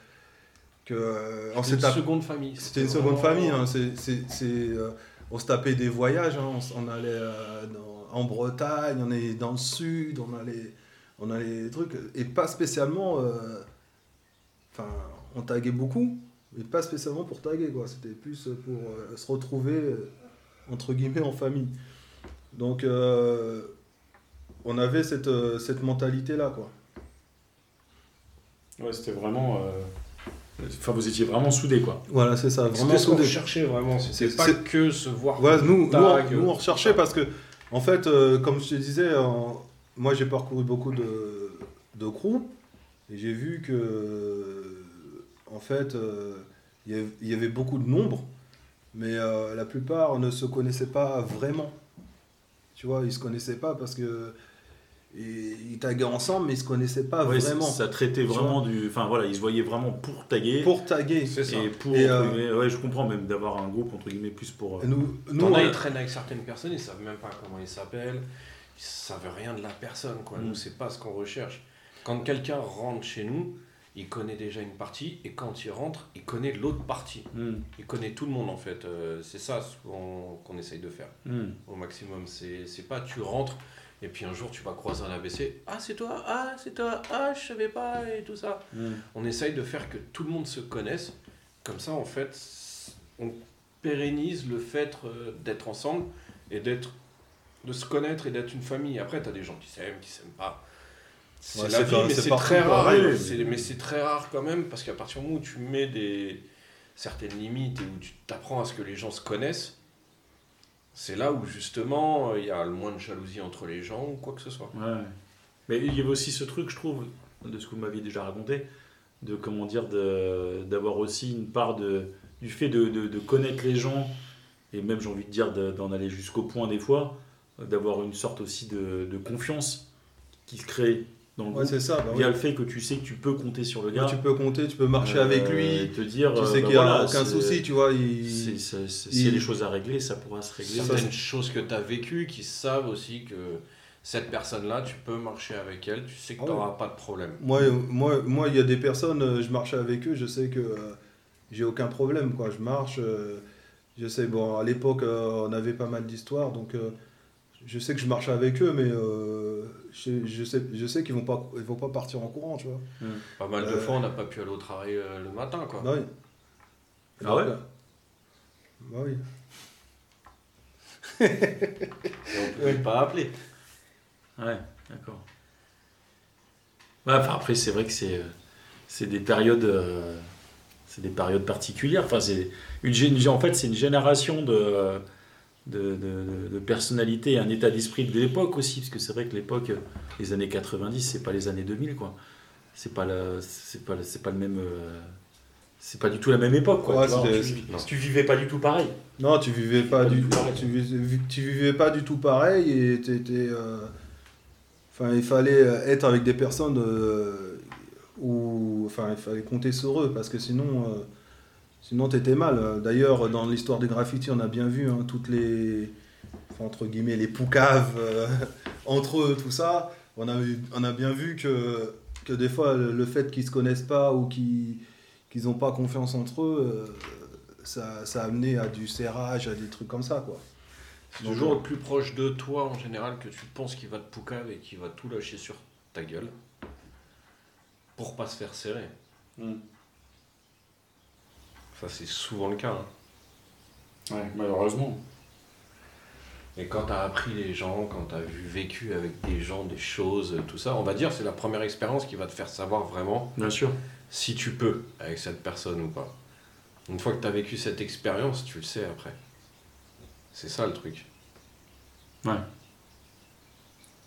que on une tapé- seconde famille. C'était une seconde famille. hein, c'est, c'est, euh, on se tapait des voyages. hein, on, allait euh, dans- en Bretagne, on allait dans le sud, on allait, on allait des trucs. Et pas spécialement. euh, Enfin, on taguait beaucoup, mais pas spécialement pour taguer. Quoi. C'était plus pour euh, se retrouver, euh, entre guillemets, en famille. Donc, on avait cette, cette mentalité-là. Quoi. Ouais, c'était vraiment. Enfin, vous étiez vraiment soudés, quoi. Voilà, c'est ça. Vraiment C'était ce qu'on soudés. recherchait vraiment. C'était C'est- pas que se voir. Comme nous, nous, on, nous, on recherchait parce que, en fait, euh, comme je te disais, moi j'ai parcouru beaucoup de, de et j'ai vu que, en fait, euh, il y y avait beaucoup de nombres, mais euh, la plupart ne se connaissaient pas vraiment. Tu vois, ils se connaissaient pas parce que et ils taguaient ensemble, mais ils se connaissaient pas Ouais, vraiment. ça traitait vraiment du. Enfin voilà, ils se voyaient vraiment pour taguer. Pour taguer. C'est ça. et pour. Et, euh, ouais, je comprends même d'avoir un groupe entre guillemets plus pour. euh, Et Nous, ils traînent avec certaines personnes, ils savent même pas comment ils s'appellent, ils savent rien de la personne, quoi. Mm. Nous, c'est pas ce qu'on recherche. Quand quelqu'un rentre chez nous, il connaît déjà une partie, et quand il rentre, il connaît l'autre partie. hmm, Il connaît tout le monde, en fait. Euh, c'est ça ce qu'on qu'on essaye de faire hmm. au maximum. C'est c'est pas tu rentres, et puis un jour, tu vas croiser un ABC. Ah, c'est toi Ah, c'est toi Ah, je savais pas, et tout ça. Hmm. On essaye de faire que tout le monde se connaisse. Comme ça, en fait, on pérennise le fait euh, d'être ensemble et d'être de se connaître et d'être une famille. Après, tu as des gens qui s'aiment, qui s'aiment pas. C'est Ouais, la vie, mais c'est très rare. pareil, mais- C'est- Mais c'est très rare quand même, parce qu'à partir du moment où tu mets des certaines limites et où tu t'apprends à ce que les gens se connaissent, c'est là où justement il y a le moins de jalousie entre les gens ou quoi que ce soit. Mais il y avait aussi ce truc, je trouve, de ce que vous m'aviez déjà raconté, de comment dire, d'avoir aussi une part de, du fait de, de- de connaître les gens, et même j'ai envie de dire de- d'en aller jusqu'au point des fois, d'avoir une sorte aussi de, de confiance qui se crée dans le Ouais, groupe, c'est ça. bah via oui. le fait que tu sais que tu peux compter sur le Ouais, gars. tu peux compter, tu peux marcher euh, avec et lui. te dire, Tu euh, sais bah qu'il n'y a voilà, aucun souci, tu vois. il- c'est- c'est- c'est- il- S'il y a des choses à régler, ça pourra se régler. certaines choses que tu as vécues qui savent aussi que cette personne-là, tu peux marcher avec elle, tu sais que Ah tu ouais. n'auras pas de problème. Moi, moi, moi, il y a des personnes, euh, je marche avec eux, je sais que euh, j'ai aucun problème, quoi. Je marche, euh, je sais, bon, à l'époque, euh, on avait pas mal d'histoires, donc euh, je sais que je marche avec eux, mais euh, je, je sais, je sais qu'ils vont pas, ils vont pas partir en courant, tu vois. Pas mal de Euh. fois, on n'a pas pu aller au travail euh, le matin, quoi. Bah oui. Ah ouais Bah oui. Et on pouvait pas appeler. Ouais, d'accord. Ouais, enfin, après, c'est vrai que c'est, euh, c'est des périodes, euh, c'est des périodes particulières. Enfin, c'est une, en fait, c'est une génération de, de, de, de- et un état d'esprit de l'époque aussi, parce que c'est vrai que l'époque, euh, les années 90, c'est pas les années 2000, quoi. C'est pas c'est pas, pas le même, euh, c'est pas du tout la même époque, quoi. Ouais, tu, vois. Tu- tu vivais pas du tout pareil. Non, tu vivais pas Pas du du tout pareil. tu, vivais, tu vivais pas du tout pareil et t'étais. euh, Enfin, il fallait être avec des personnes euh, où. Enfin, il fallait compter sur eux parce que sinon. Euh, sinon, t'étais mal. D'ailleurs, dans l'histoire des graffitis, on a bien vu hein, toutes les. enfin, entre guillemets, les poucaves euh, entre eux, tout ça. On a, on a bien vu que, que des fois, le, fait qu'ils se connaissent pas ou qu'ils qu'ils n'ont pas confiance entre eux. euh, ça, ça a amené à du serrage, à des trucs comme ça, quoi. C'est toujours euh, le plus proche de toi en général que tu penses qu'il va te poucave et qu'il va tout lâcher sur ta gueule pour pas se faire serrer. Ça, c'est souvent le cas. hein. Ouais, malheureusement. Et quand tu as appris les gens, quand tu as vu, vécu avec des gens, des choses, tout ça, on va dire c'est la première expérience qui va te faire savoir vraiment Bien sûr. si tu peux avec cette personne ou pas. Une fois que tu as vécu cette expérience, tu le sais après. C'est ça le truc.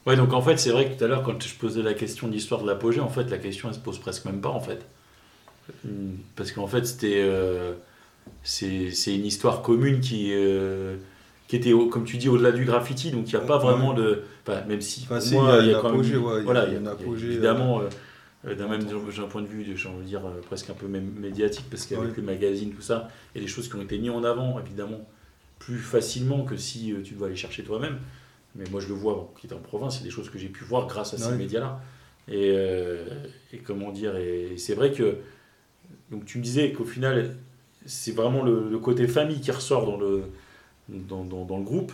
Ouais, donc en fait, c'est vrai que tout à l'heure, quand je posais la question de l'histoire de l'apogée, en fait, la question, elle se pose presque même pas, en fait. Hum, Parce qu'en fait, c'était. euh, c'est une histoire commune qui, euh, qui était, comme tu dis, au-delà du graffiti, donc il n'y a pas vraiment de. Enfin, même si. Enfin, pour si, moi, il y a quand même- apogée, ouais, voilà, il y a, y a apogée, évidemment. euh, euh, d'un même j'ai un point de vue, j'ai envie de dire, euh, presque un peu même médiatique, parce qu'avec Ouais. le magazine, tout ça, il y a des choses qui ont été mises en avant, évidemment, plus facilement que si euh, tu dois aller chercher toi-même. Mais moi, je le vois, qui est en province, c'est des choses que j'ai pu voir grâce à ces Ouais. médias-là. Et, euh, et comment dire, et c'est vrai que, donc tu me disais qu'au final, c'est vraiment le, le côté famille qui ressort dans le, dans, dans- dans le groupe.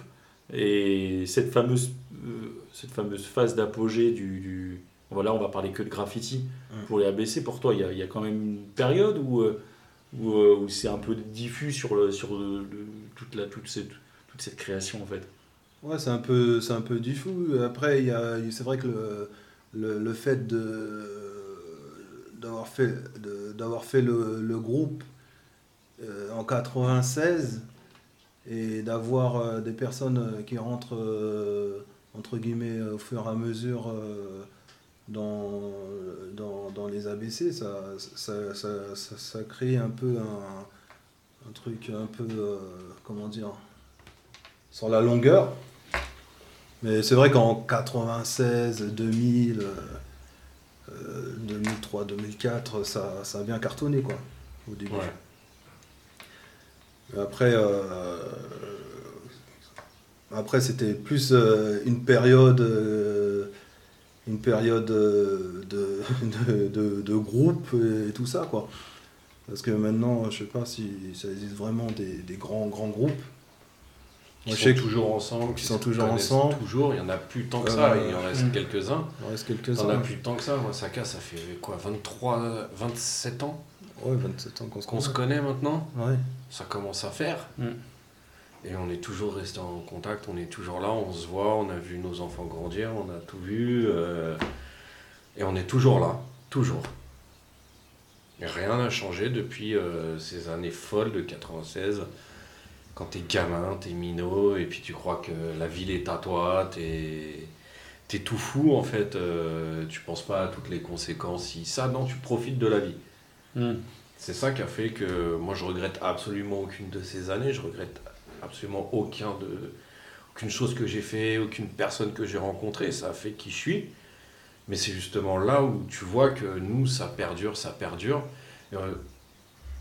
Et cette fameuse, euh, cette fameuse phase d'apogée du, du- Voilà, on va parler que de graffiti pour les ABC. Pour toi, il y a, il y a quand même une période où, euh, où, euh, où c'est un peu diffus sur, le, sur le- toute, la, toute, cette, toute cette création en fait. Ouais, c'est un peu, c'est un peu diffus. Après, il y a, c'est vrai que le, le, le fait de d'avoir fait, d'avoir fait le, le groupe euh, en 96 et d'avoir euh, des personnes euh, qui rentrent entre guillemets au fur et à mesure dans, dans, dans les ABC, ça, ça, ça, ça, crée un peu un, un truc un peu, comment dire, sur la longueur. Mais c'est vrai qu'en 96, 2000, euh, euh, 2003, 2004, ça, ça a bien cartonné quoi, au début. Ouais. Mais Après, euh, après c'était plus euh, une période, euh, une période de, de, de, de groupe et tout ça quoi. Parce que maintenant, je sais pas si ça existe vraiment des, des grands grands groupes. Qui Moi, je sont sais que- toujours ensemble, qui sont toujours ensemble. Toujours, il y en a plus tant que ça, il en reste hmm. quelques-uns. Il en reste Il quelques-uns. en a plus tant que ça, moi, Saka, ça fait quoi, 23, 27 ans Ouais, 27 ans qu'on se qu'on se connaît. connaît maintenant Ouais. Ça commence à faire. Mm. Et on est toujours resté en contact, on est toujours là, on se voit, on a vu nos enfants grandir, on a tout vu. euh, et on est toujours là, toujours. Et rien n'a changé depuis euh, ces années folles de 96. Quand t'es gamin, t'es minot, et puis tu crois que la ville est à toi, t'es t'es tout fou en fait, euh, tu penses pas à toutes les conséquences, si ça, non, tu profites de la vie. C'est ça qui a fait que moi je regrette absolument aucune de ces années, je regrette absolument aucun de, aucune chose que j'ai fait, aucune personne que j'ai rencontrée, ça a fait qui je suis. Mais c'est justement là où tu vois que nous ça perdure, ça perdure.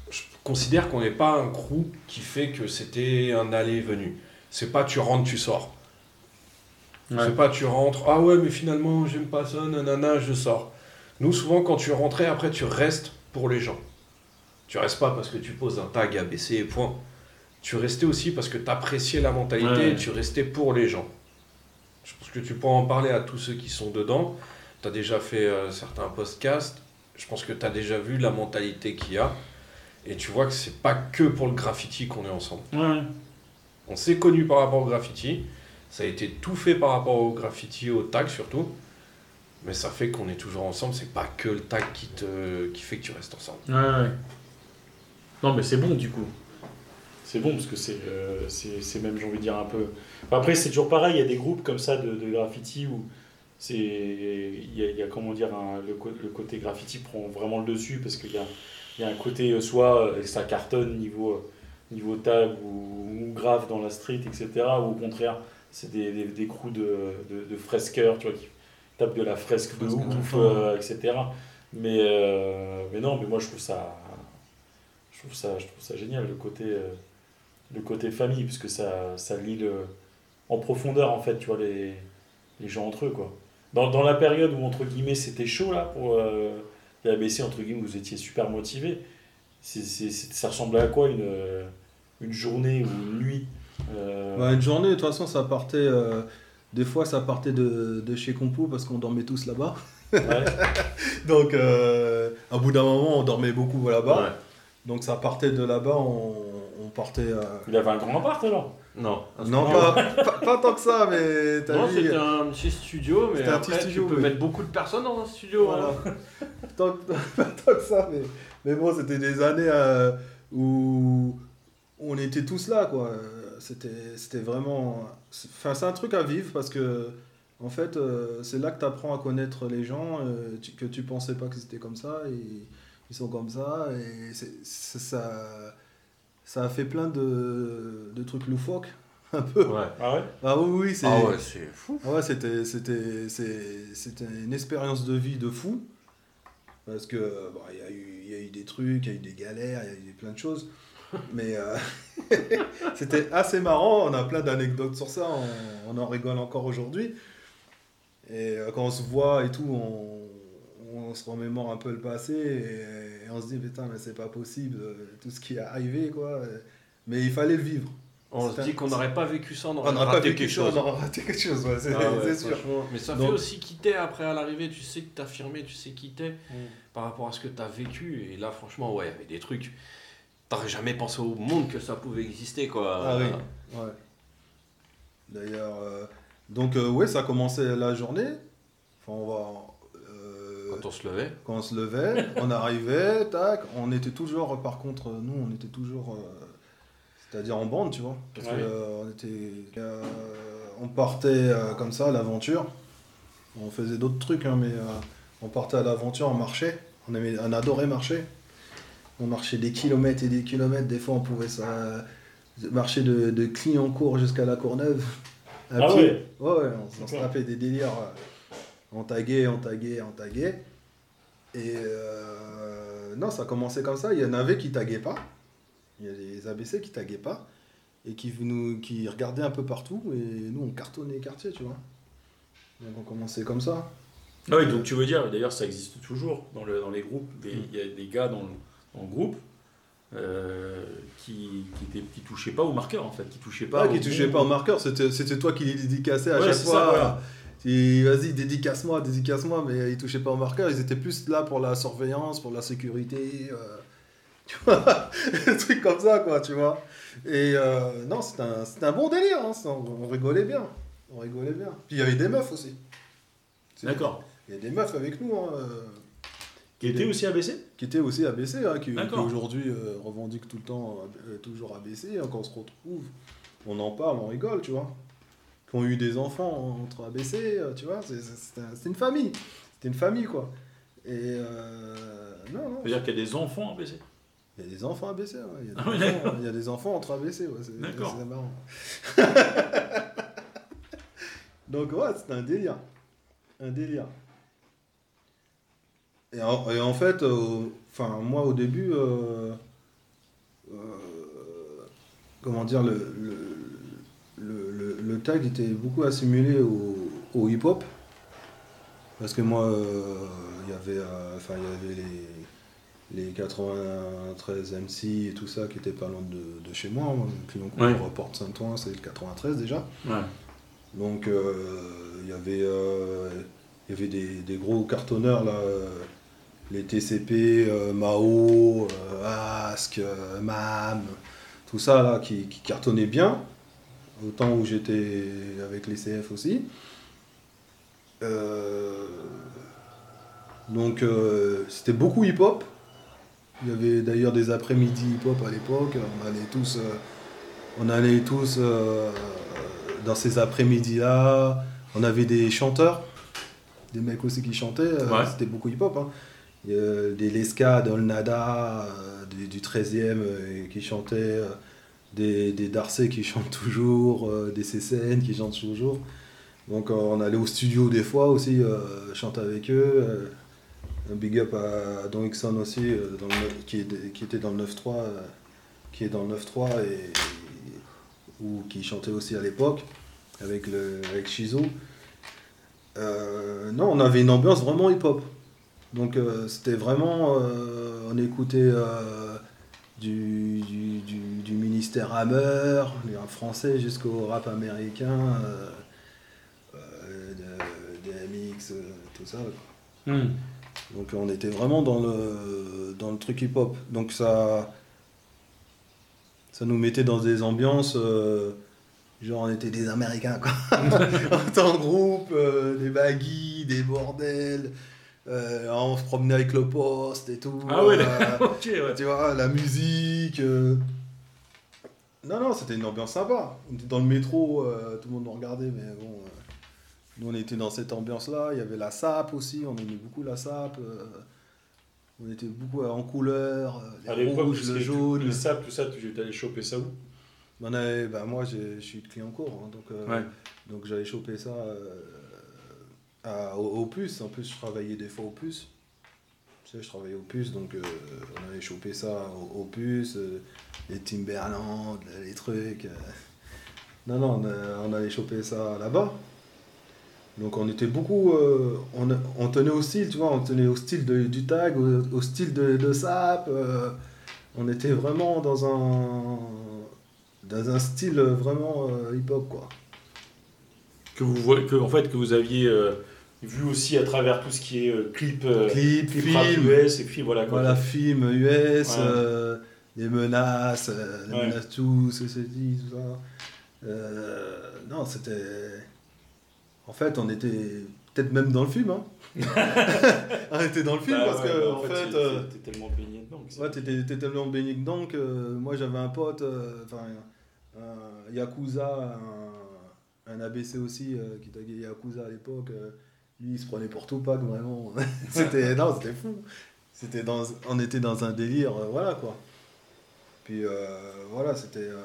Je considère qu'on n'est pas un crew qui fait que c'était un aller et venu. C'est pas tu rentres, tu sors. C'est pas tu rentres, ah ouais mais finalement j'aime pas ça, nanana, je sors. Nous souvent quand tu rentrais après tu restes pour les gens. Tu restes pas parce que tu poses un tag ABC et point. Tu restais aussi parce que tu appréciais la mentalité Ouais. et tu restais pour les gens. Je pense que tu pourras en parler à tous ceux qui sont dedans. Tu as déjà fait euh, certains podcasts. Je pense que tu as déjà vu la mentalité qu'il y a. Et tu vois que c'est pas que pour le graffiti qu'on est ensemble. Ouais. On s'est connus par rapport au graffiti. Ça a été tout fait par rapport au graffiti, au tag surtout. Mais ça fait qu'on est toujours ensemble, c'est pas que le tag qui, te, qui fait que tu restes ensemble. Ouais, ouais. Non, mais c'est bon du coup. C'est bon parce que c'est euh, c'est même, j'ai envie de dire, un peu. Enfin, après, c'est toujours pareil, il y a des groupes comme ça de, de graffiti où c'est. Il y a, il y a, comment dire, un- le, le côté graffiti prend vraiment le dessus parce qu'il y a, il y a un côté euh, soit euh, ça cartonne niveau, euh, niveau tag ou, ou grave dans la street, etc. Ou au contraire, c'est des, des, des crews de, de, de fresqueurs, tu vois, qui tapent de la fresque de ouf, euh, etc. Mais, euh, mais non, mais moi je trouve ça je trouve ça, je trouve ça génial, le côté, euh, le côté famille, puisque ça, ça lie le- en profondeur, en fait, tu vois, les, les gens entre eux, quoi. Dans, dans la période où, entre guillemets, c'était chaud, là, pour les ABC, entre guillemets, vous étiez super motivés, c'est, c'est- c'est- ça ressemblait à quoi, une, euh, une journée ou une nuit euh, Bah, une journée, de toute façon, ça partait. euh, des fois, ça partait de, de chez Compo parce qu'on dormait tous là-bas. ouais. Donc, euh, à bout d'un moment, on dormait beaucoup là-bas. Ouais. Donc, ça partait de là-bas, on, on partait. Il avait un grand appart, alors? Non. Non, pas, pas, pas tant que ça, mais t'as vu. c'était un petit studio, mais un après, petit studio, tu peux mettre beaucoup de personnes dans un studio. Voilà. hein. tant, que- pas tant que ça, mais, mais bon, c'était des années euh, où on était tous là, quoi. Euh, C'était, c'était vraiment. c'est- Enfin, c'est un truc à vivre parce que, en fait, euh, c'est là que tu apprends à connaître les gens euh, tu- que tu pensais pas que c'était comme ça. Et ils sont comme ça. Et c'est- ça, ça a fait plein de, de trucs loufoques, un peu. Ouais. Ah ouais? Ah oui, oui, c'est. Ah ouais, c'est fou. Ah ouais, c'était, c'était, c'est- c'était une expérience de vie de fou. Parce que, bon, il y, a eu- il y a eu des trucs, il y a eu des galères, il y a eu plein de choses. Mais euh, c'était assez marrant, on a plein d'anecdotes sur ça, on, on en rigole encore aujourd'hui. Et euh, quand on se voit et tout, on, on se remémore un peu le passé et, et on se dit, putain, mais c'est pas possible, tout ce qui est arrivé, quoi. Mais il fallait le vivre. On se dit qu'on n'aurait pas vécu ça, on On aurait n'aurait pas raté vécu quelque ça, chose. on aurait raté quelque chose, ouais, c'est Ah ouais, c'est sûr. Mais ça Donc- fait aussi quitter après à l'arrivée, tu sais que t'as affirmé, tu sais quitter par rapport à ce que t'as vécu. Et là, franchement, ouais, il y avait des trucs. T'aurais jamais pensé au monde que ça pouvait exister, quoi. Ah oui. Ouais. D'ailleurs, euh, donc euh, ouais, ça commençait la journée. Enfin, on va. Euh, Quand on se levait. quand on se levait, on arrivait, tac, on était toujours, par contre, nous, on était toujours, euh, c'est-à-dire en bande, tu vois. Parce Ouais. que euh, on était, on partait comme ça à l'aventure. On faisait d'autres trucs, hein, mais on partait à l'aventure, on marchait. On, aimait, on adorait marcher. On marchait des kilomètres et des kilomètres. Des fois, on pouvait ça, marcher de, de Clignancourt jusqu'à la Courneuve. à Ah pied. ouais on, on se tapait des délires. On taguait, on taguait, on taguait. Et euh, non, ça commençait comme ça. Il y en avait qui taguaient pas. Il y a des ABC qui taguaient pas. Et qui, nous, qui regardaient un peu partout. Et nous, on cartonnait les quartiers, tu vois. Donc on commençait comme ça. Ah oui, donc tu veux dire, d'ailleurs ça existe toujours dans, le, dans les groupes, des- il y a des gars dans le, dans le groupe euh, qui, qui, touchaient pas au marqueur en fait, qui touchaient pas au qui touchait bon- pas au marqueur, c'était toi qui les dédicaçais à Ouais, chaque fois. ça, voilà. Vas-y, dédicace-moi, dédicace-moi, mais ils touchaient pas au marqueur, ils étaient plus là pour la surveillance, pour la sécurité, euh, tu vois, des trucs comme ça, quoi, tu vois. Et euh, non, c'était un, un bon délire, hein, on, on rigolait bien, on rigolait bien. Puis il y avait des meufs aussi. C'est- D'accord. Il y a des meufs avec nous, hein, euh, Qui était aussi ABC qui étaient aussi ABC, hein, qui, aujourd'hui euh, revendiquent tout le temps euh, toujours ABC. hein, quand on se retrouve, on en parle, on rigole, tu vois. Qui ont eu des enfants entre ABC, euh, tu vois. c'est- c'est c'est un- c'est une famille. C'était une famille, quoi. Et euh, non, non. Ça veut dire qu'il y a des enfants ABC Il y a des enfants ABC, ouais. Il y a des, Ah ouais, enfants, il y a des enfants entre ABC, ouais. C'est D'accord. c'est marrant. Donc, ouais, c'était un délire. Un délire. Et en, et en fait, euh, enfin, moi au début, euh, comment dire, le- le tag était beaucoup assimilé au, au hip-hop. Parce que moi, euh, il y avait, euh, enfin, il y avait les, les 93 MC et tout ça qui étaient pas loin de, de chez moi. Clignancourt, Ouais. Porte Saint-Ouen, c'est le 93 déjà. Ouais. Donc il y avait, euh, il y avait des, des gros cartonneurs là, euh, les TCP, euh, Mao, euh, Ask, MAM, tout ça là qui, qui cartonnait bien, au temps où j'étais avec les CF aussi. Euh, Donc euh, c'était beaucoup hip-hop. Il y avait d'ailleurs des après-midi hip-hop à l'époque. On allait tous, euh, on allait tous dans ces après-midi-là. On avait des chanteurs, des mecs aussi qui chantaient. Ouais. C'était beaucoup hip-hop. hein. Des Leska, Dolnada, du, du 13e euh, qui chantaient. Des, des qui chantent toujours, euh, des CCN qui chantent toujours. Donc euh, on allait au studio des fois aussi, euh, chanter avec eux. euh, un big up à Don Hickson aussi, qui, est- qui était dans le 9-3, euh, qui est dans le 9-3 et, ou qui chantait aussi à l'époque avec, le, avec non, on avait une ambiance vraiment hip-hop. Donc c'était vraiment, on écoutait du, du, du- du ministère Hammer, les rap français jusqu'au rap américain, euh, euh, de- DMX, euh, tout ça. quoi. Hmm. Donc on était vraiment dans le, dans le truc hip-hop. Donc ça, ça nous mettait dans des ambiances, euh, genre on était des Américains quoi. en groupe, euh, des baggy, des bordels, euh, on se promenait avec le poste et tout. Ah ouais, euh, ouais. tu vois, la musique. euh. Non, non, c'était une ambiance sympa. On était dans le métro, euh, tout le monde nous regardait, mais bon. nous, on était dans cette ambiance-là. Il y avait la SAP aussi, on aimait beaucoup la SAP. euh, on était beaucoup en couleur, les rouges, le jaune. Le sable, tout ça, tu allais choper ça où? Avait- bah, moi, je suis client court, hein, donc, Ouais. donc j'allais choper ça à- au, au puce. En plus, je travaillais des fois au puce. Tu sais, je travaillais au puce, donc euh, on avait chopé ça au, puce, euh, les Timberland, les trucs. euh. Non, non, on, on allait choper ça là-bas. Donc on était beaucoup, on, tenait au style, tu vois, on tenait au style de- du tag, au, style de, sap. on était vraiment dans un, dans un style vraiment hip-hop, quoi. que vous que en fait que vous aviez vu aussi à travers tout ce qui est euh, clip, euh, Clip, clip film, US et puis voilà quoi. voilà, film US, Ouais. euh, les menaces, euh, les Ouais. menaces tous, ceci, tout ça. Euh, non, c'était... En fait, on était peut-être même dans le film, hein. on était dans le film Bah parce ouais, que, bah, en fait... t'es tellement baigné dedans. que Ouais, t'étais t'étais tellement baigné dedans que moi j'avais un pote, enfin un Yakuza, un, un ABC aussi, qui taguait Yakuza à l'époque. Lui il se prenait pour Tupac vraiment. c'était non, c'était fou. C'était dans, on était dans un délire, euh, voilà quoi. Puis euh, voilà, c'était euh,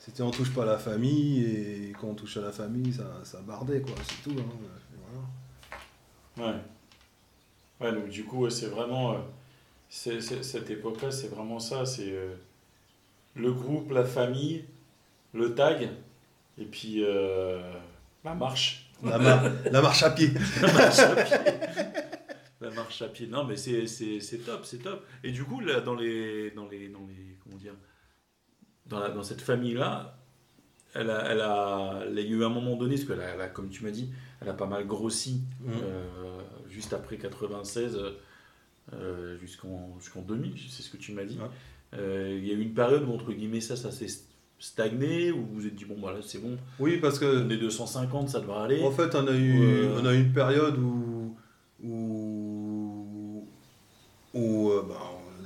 c'était on touche pas à la famille et quand on touche à la famille, ça, ça bardait quoi, c'est tout. hein, voilà. Ouais. Ouais, donc du coup, c'est vraiment. euh, c'est- c'est- cette époque-là, c'est vraiment ça. C'est euh, le groupe, la famille, le tag, et puis euh, la marche. La, mar- la marche à pied. La marche à pied. La marche à pied. Non, mais c'est top, c'est top. Et du coup, là, dans les. Dans les, dans les comment dire dans, la- dans cette famille-là, elle a, elle, a, elle a eu un moment donné, parce que, elle a- comme tu m'as dit, elle a pas mal grossi Mhm. euh, juste après 96 euh, jusqu'en jusqu'en 2000, c'est ce que tu m'as dit. Ouais. Euh, Il y a eu une période où, entre guillemets, ça, ça s'est stagné, où vous vous êtes dit, bon, voilà, c'est bon, Oui, parce que on est 250, ça devrait aller. En fait, on a eu, Euh, on a eu une période où, où, où, euh, bah,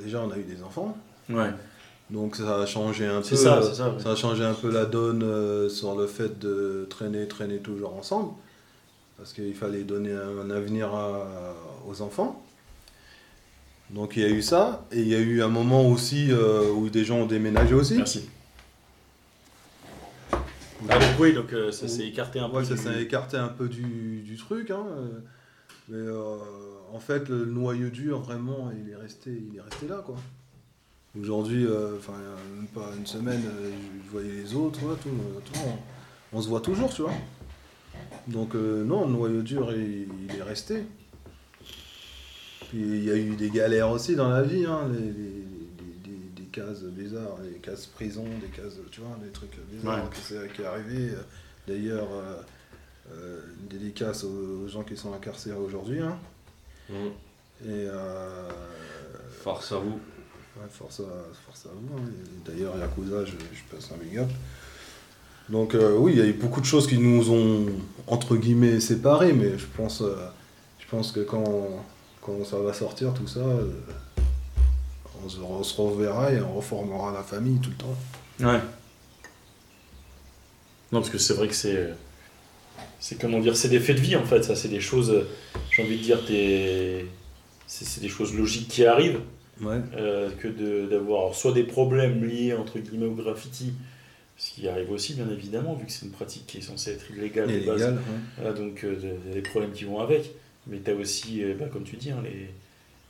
déjà on a eu des enfants, Ouais, donc ça a changé un peu. c'est ça, c'est ça. ouais. ça a changé un peu la donne euh, sur le fait de traîner, traîner toujours ensemble, parce qu'il fallait donner un avenir à- aux enfants. Donc il y a eu ça, et il y a eu un moment aussi euh, où des gens ont déménagé aussi. Merci. Ah, donc oui, donc euh, ça s'est écarté un peu. Ouais, ça du- s'est écarté un peu du, du truc, hein, euh, mais euh, en fait, le noyau dur, vraiment, il est resté, il est resté là, quoi. Aujourd'hui, enfin, même pas une semaine, je, voyais les autres, ouais, tout, tout, on, on se voit toujours, tu vois. Donc, non, le noyau dur, il, il est resté. Puis, il y a eu des galères aussi dans la vie, hein, les, les- cases bizarres, les cases prison, des cases, tu vois, des trucs bizarres Ouais. qui, est arrivé. D'ailleurs, euh, euh, une dédicace aux, aux gens qui sont incarcérés aujourd'hui. hein. Mhm. Et euh, Force à vous. ouais, force, à, force à vous. hein. D'ailleurs, Yakuza, je, je passe un big up. Donc euh, oui, il y a eu beaucoup de choses qui nous ont, entre guillemets, séparés, mais je pense, euh, je pense que quand, quand ça va sortir, tout ça, euh, on, se, on se reverra et on reformera la famille tout le temps. Ouais. Non, parce que c'est vrai que c'est. C'est comment dire, c'est des faits de vie en fait, ça, c'est des choses, j'ai envie de dire, des- c'est c'est des choses logiques qui arrivent, Ouais. euh, que de- d'avoir soit des problèmes liés entre guillemets au graffiti, ce qui arrive aussi bien évidemment, vu que c'est une pratique qui est censée être illégale de base. Ouais. Voilà, donc euh, de- il y a des problèmes qui vont avec, mais tu as aussi, euh, bah, comme tu dis, hein, les,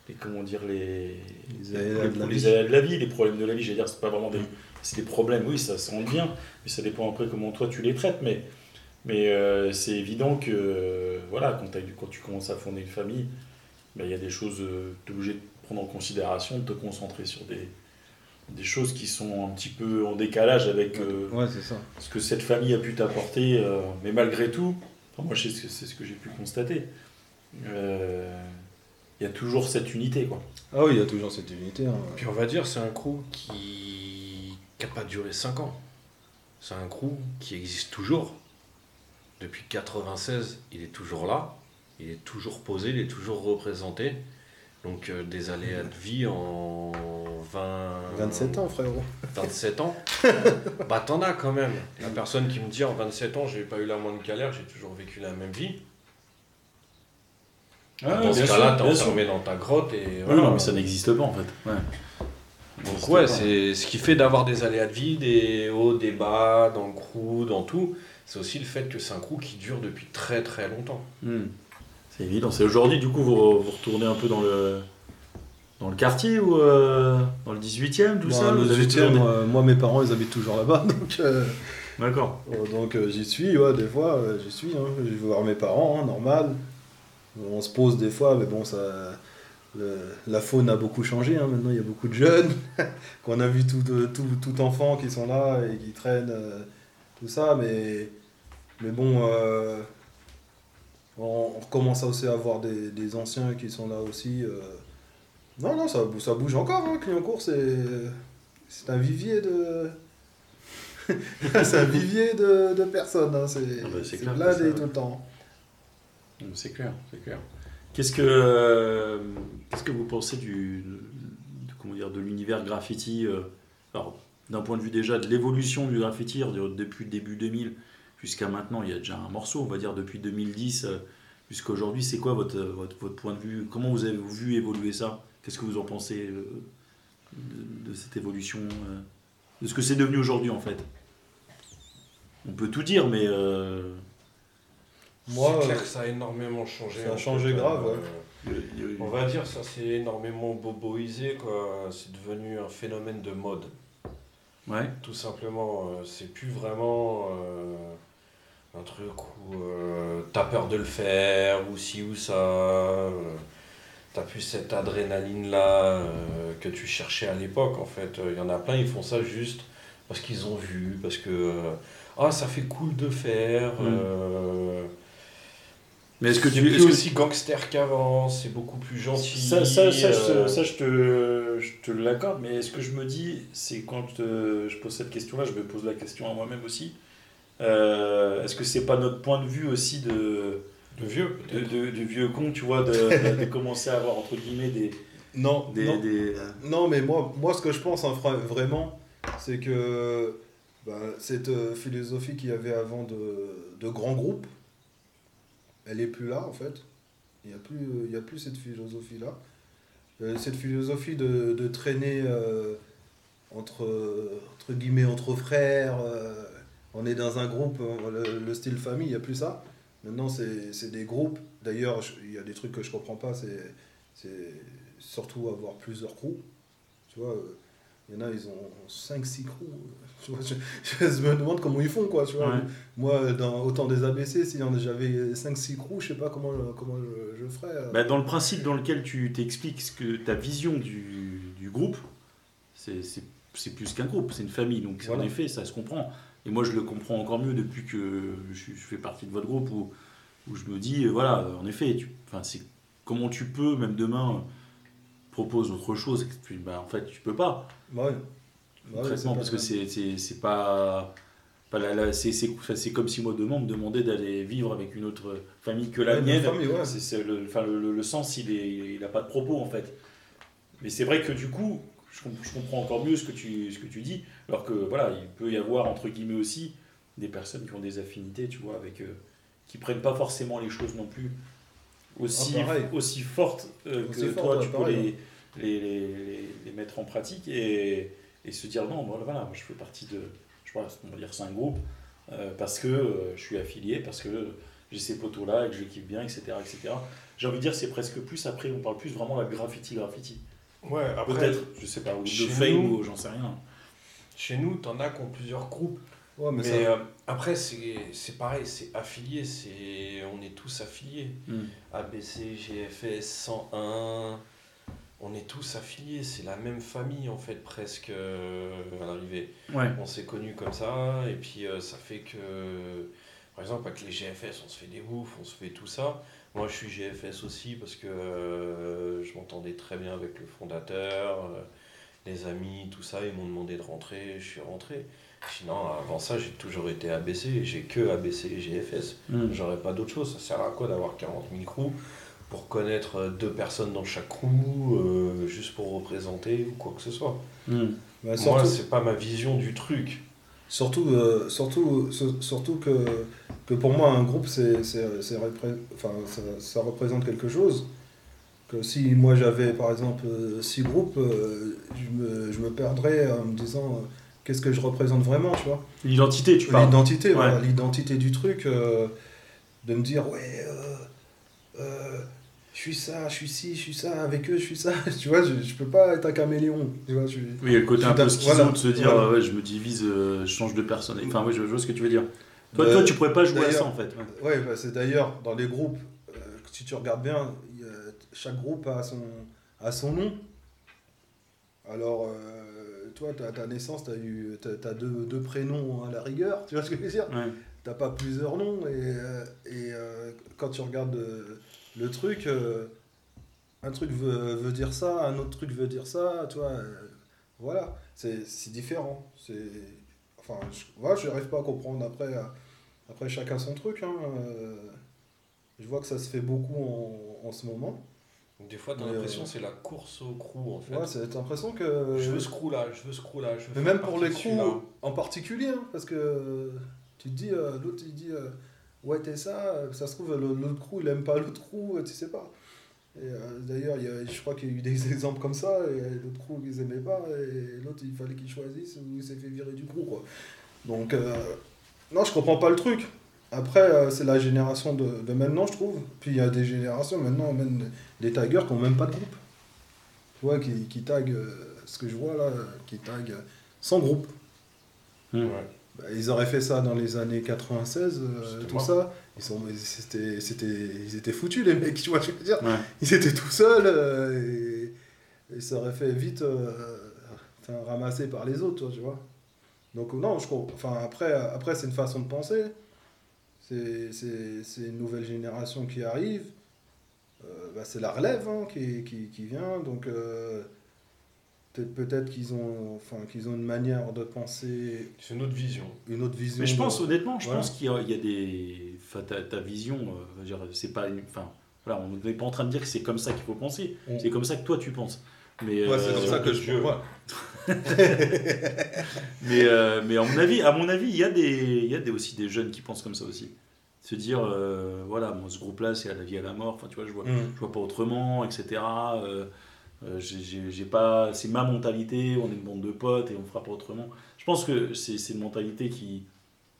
les- comment dire, les, Les aléas de la vie. aléas de la vie, les problèmes de la vie, j'allais dire, c'est pas vraiment des, c'est des problèmes, oui, ça se rend bien, mais ça dépend après comment toi tu les traites, mais, mais euh, c'est évident que, euh, voilà, quand, quand tu commences à fonder une famille, bah, il y a des choses, euh, tu es obligé de prendre en considération, de te concentrer sur des, des choses qui sont un petit peu en décalage avec euh, Ouais, c'est ça. ce que cette famille a pu t'apporter, euh, mais malgré tout, moi c'est ce que j'ai pu constater, euh, il y a toujours cette unité, quoi. Ah oui, il y a toujours cette unité. hein. Puis on va dire, c'est un crew qui n'a pas duré 5 ans. C'est un crew qui existe toujours. Depuis 96, il est toujours là. Il est toujours posé, il est toujours représenté. Donc euh, des aléas de vie en 20... 27 ans, frérot. 27 ans Bah t'en as quand même. La personne qui me dit en 27 ans, j'ai pas eu la moindre galère, j'ai toujours vécu la même vie. Dans ce cas-là, t'es enfermé dans ta grotte et Oui, non, mais ça n'existe pas en fait. Ouais. Donc ouais, c'est ce qui fait d'avoir des aléas de vie, des hauts, des bas, dans le crew, dans tout. C'est aussi le fait que c'est un crew qui dure depuis très très longtemps. Hmm. C'est évident. C'est aujourd'hui, du coup, vous, vous retournez un peu dans le, dans le quartier ou euh, dans le 18e, tout ça le vous avez 18 toujours des- e moi, mes parents, ils habitent toujours là-bas. Donc, euh, D'accord. euh, donc euh, j'y suis, ouais, des fois, euh, j'y suis. Hein. Je vais voir mes parents, hein, normal. On se pose des fois, mais bon, ça. le- la faune a beaucoup changé, hein. maintenant il y a beaucoup de jeunes qu'on a vu tout, euh, tout, tout enfant qui sont là et qui traînent euh, tout ça, mais, mais bon, euh, on, on commence aussi à avoir des, des anciens qui sont là aussi. euh. Non, non, ça, bou- ça bouge encore, hein. Clignancourt, c'est c'est un vivier de. c'est un vivier de, de personnes, hein. c'est Ah bah, c'est blindé tout le temps. C'est clair, c'est clair. Qu'est-ce que, euh, qu'est-ce que vous pensez du, de, comment dire, de l'univers graffiti euh, Alors, d'un point de vue déjà de l'évolution du graffiti, de- depuis le début 2000 jusqu'à maintenant, il y a déjà un morceau, on va dire depuis 2010 euh, jusqu'à aujourd'hui. C'est quoi votre, votre, point de vue? Comment vous avez vu évoluer ça? Qu'est-ce que vous en pensez de, cette évolution De ce que c'est devenu aujourd'hui en fait? On peut tout dire, mais... Moi, c'est clair euh, que ça a énormément changé. ça a changé grave, euh, ouais. a- On va dire ça s'est énormément boboisé quoi. C'est devenu un phénomène de mode. Ouais. Tout simplement, euh, c'est plus vraiment euh, un truc où euh, t'as peur de le faire, ou ci ou ça. euh, t'as plus cette adrénaline là que tu cherchais à l'époque en fait. Il y en a plein, ils font ça juste parce qu'ils ont vu, parce que euh, ah ça fait cool de faire. Mm. Mais est-ce que tu... est-ce que- aussi gangster qu'avant, c'est beaucoup plus gentil. Ça, ça, ça, je, euh, te- ça, je te, je te l'accorde, mais ce que je me dis, c'est quand euh, je pose cette question-là, je me pose la question à moi-même aussi. Euh, Est-ce que c'est pas notre point de vue aussi de, de vieux de, vieux con, tu vois, de, de- de commencer à avoir entre guillemets des. Non, des, non. des- Non, mais moi, moi, ce que je pense hein, vra- vraiment, c'est que bah, cette euh, philosophie qu'il y avait avant de, de grands groupes, elle est plus là, en fait. Il n'y a, plus, a plus cette philosophie-là. Euh, cette philosophie de, traîner euh, entre, entre guillemets, entre frères, euh, on est dans un groupe, le, le style famille, il n'y a plus ça. Maintenant, c'est des groupes. D'ailleurs, il y a des trucs que je comprends pas, c'est surtout avoir plusieurs crews. Tu vois, il y en a, ils ont 5-6 crews. Tu vois, je, je me demande comment ils font, quoi. Tu vois. Ouais. Moi, dans autant des ABC, si j'avais 5-6 crews, je sais pas comment, comment je, je ferais. euh. Bah, dans le principe dans lequel tu t'expliques ce que ta vision du, du groupe, c'est plus qu'un groupe, c'est une famille. Donc Voilà. en effet, ça se comprend. Et moi, je le comprends encore mieux depuis que je, je fais partie de votre groupe où, où je me dis, voilà, en effet, tu, enfin, c'est comment tu peux, même demain, euh, propose autre chose. et que tu- bah, en fait, tu peux pas. Ouais. Ouais, concrètement, c'est parce que pas- c'est pas. Enfin, là, là, c'est, comme si moi demain on me demandait d'aller vivre avec une autre famille que la Ouais, mienne. famille, ouais. C'est le, le, le- le sens, il est, il a pas de propos en fait. Mais c'est vrai que du coup, je comprends encore mieux ce que tu, ce que tu dis. Alors que voilà, il peut y avoir entre guillemets aussi des personnes qui ont des affinités, tu vois, avec euh, qui prennent pas forcément les choses non plus aussi, Ah, aussi fortes euh, que toi, ouais, tu peux pareil, les, les, les, les- mettre en pratique et, et se dire non, voilà, voilà, moi je fais partie de, je sais pas, on va dire c'est un groupe euh, parce que euh, je suis affilié, parce que j'ai ces poteaux là et que je les kiffe bien, etc. etc. J'ai envie de dire, c'est presque plus après, on parle plus vraiment de la graffiti graffiti. Ouais, après, Peut-être, je sais pas, ou de fame ou j'en sais rien. chez nous, t'en as qui ont plusieurs groupes. Ouais, mais, Mais, ça- euh, après, c'est pareil, c'est affilié, c'est on est tous affiliés. Hmm. ABC, GFS, 101, on est tous affiliés, c'est la même famille en fait presque euh, à l'arrivée. Ouais. On s'est connus comme ça, et puis euh, ça fait que, par exemple, avec les GFS, on se fait des bouffes, on se fait tout ça. Moi, je suis GFS aussi parce que je m'entendais très bien avec le fondateur, les amis, tout ça. Ils m'ont demandé de rentrer, je suis rentré. Sinon, avant ça, j'ai toujours été ABC, j'ai que ABC et GFS. Hmm. J'aurais pas d'autre chose. Ça sert à quoi d'avoir 40 000 crews pour connaître deux personnes dans chaque crew, euh, juste pour représenter ou quoi que ce soit? Hmm. bah, Moi, surtout, c'est pas ma vision du truc. surtout, euh, surtout, sur- surtout que, que pour moi, un groupe, c'est, c'est, c'est repré- enfin, ça, ça représente quelque chose. Que si moi j'avais par exemple euh, six groupes, euh, je, me, je me perdrais en me disant euh, qu'est-ce que je représente vraiment, tu vois. L'identité, tu parles. L'identité, voilà, Ouais. l'identité du truc, euh, de me dire, ouais, euh, euh, je suis ça, je suis ci, je suis ça, avec eux, je suis ça. tu vois, je, je peux pas être un caméléon. Tu vois, je, Oui, il y a le côté un peu schizo voilà. de se dire, Voilà. ouais, je me divise, je change de personne. Enfin, oui, je, vois ce que tu veux dire. Toi, toi tu pourrais pas jouer à ça en fait. ouais. Ouais, bah, c'est d'ailleurs dans les groupes, si tu regardes bien, chaque groupe a son, a son nom. Alors, toi, ta, ta naissance, tu as, eu, t'as, t'as deux, deux prénoms à la rigueur, tu vois ce que je veux dire? Ouais. T'as pas plusieurs noms, et, euh, et euh, quand tu regardes euh, le truc, euh, un truc veut, veut dire ça, un autre truc veut dire ça, tu vois, euh, voilà, c'est, différent. Enfin, je, voilà, je n'arrive pas à comprendre après. après, chacun son truc. Hein. je vois que ça se fait beaucoup en, en ce moment. Des fois, t'as l'impression euh, que c'est la course au crew en fait. Ouais, c'est l'impression que. Je veux ce crew là, je veux ce crew là. Je veux Mais même pour les crews en particulier, hein, parce que tu te dis, euh, l'autre il dit, euh, ouais, t'es ça, euh, ça se trouve, l'autre crew il aime pas l'autre crew, euh, tu sais pas. Euh, d'ailleurs, je crois qu'il y a eu des exemples comme ça, et euh, l'autre crew ils aimaient pas, et l'autre il fallait qu'il choisisse, ou il s'est fait virer du crew, quoi. Donc, euh, non, je comprends pas le truc. Après, euh, c'est la génération de, de maintenant, je trouve. Puis il y a des générations maintenant, même des taggers qui n'ont même pas de groupe. Tu vois, qui, qui taguent, euh, ce que je vois là, qui taguent euh, sans groupe. Hmm. Ouais. Bah, ils auraient fait ça dans les années 96, euh, C'était tout ça. Ils, sont, c'était, c'était, ils étaient foutus, les mecs, tu vois ce que je veux dire. Ouais. Ils étaient tout seuls euh, et, et ça aurait fait vite euh, ramasser par les autres, toi, tu vois. Donc, non, je crois. Enfin, après, après c'est une façon de penser. C'est, c'est, c'est une nouvelle génération qui arrive. Euh, bah, c'est la relève hein, qui, qui, qui vient. Donc, euh, peut-être, peut-être qu'ils ont, enfin, qu'ils ont une manière de penser, C'est notre vision. une autre vision. Mais je de- pense, honnêtement, je Voilà. pense qu'il y, a- il y a des. Enfin, ta, ta vision, euh, c'est pas une. Enfin, voilà, on n'est pas en train de dire que c'est comme ça qu'il faut penser. On- C'est comme ça que toi tu penses. Mais, Ouais, c'est euh, comme ça que je vois. mais, euh, mais à mon avis, à mon avis, il y a des, il y a des, aussi des jeunes qui pensent comme ça aussi. Se dire, euh, voilà, moi ce groupe-là, c'est à la vie à la mort. Enfin, tu vois, je vois, Mm. je vois pas autrement, etc. Euh, j'ai- pas, c'est ma mentalité. On est une bande de potes et on fera pas autrement. Je pense que c'est une mentalité qui,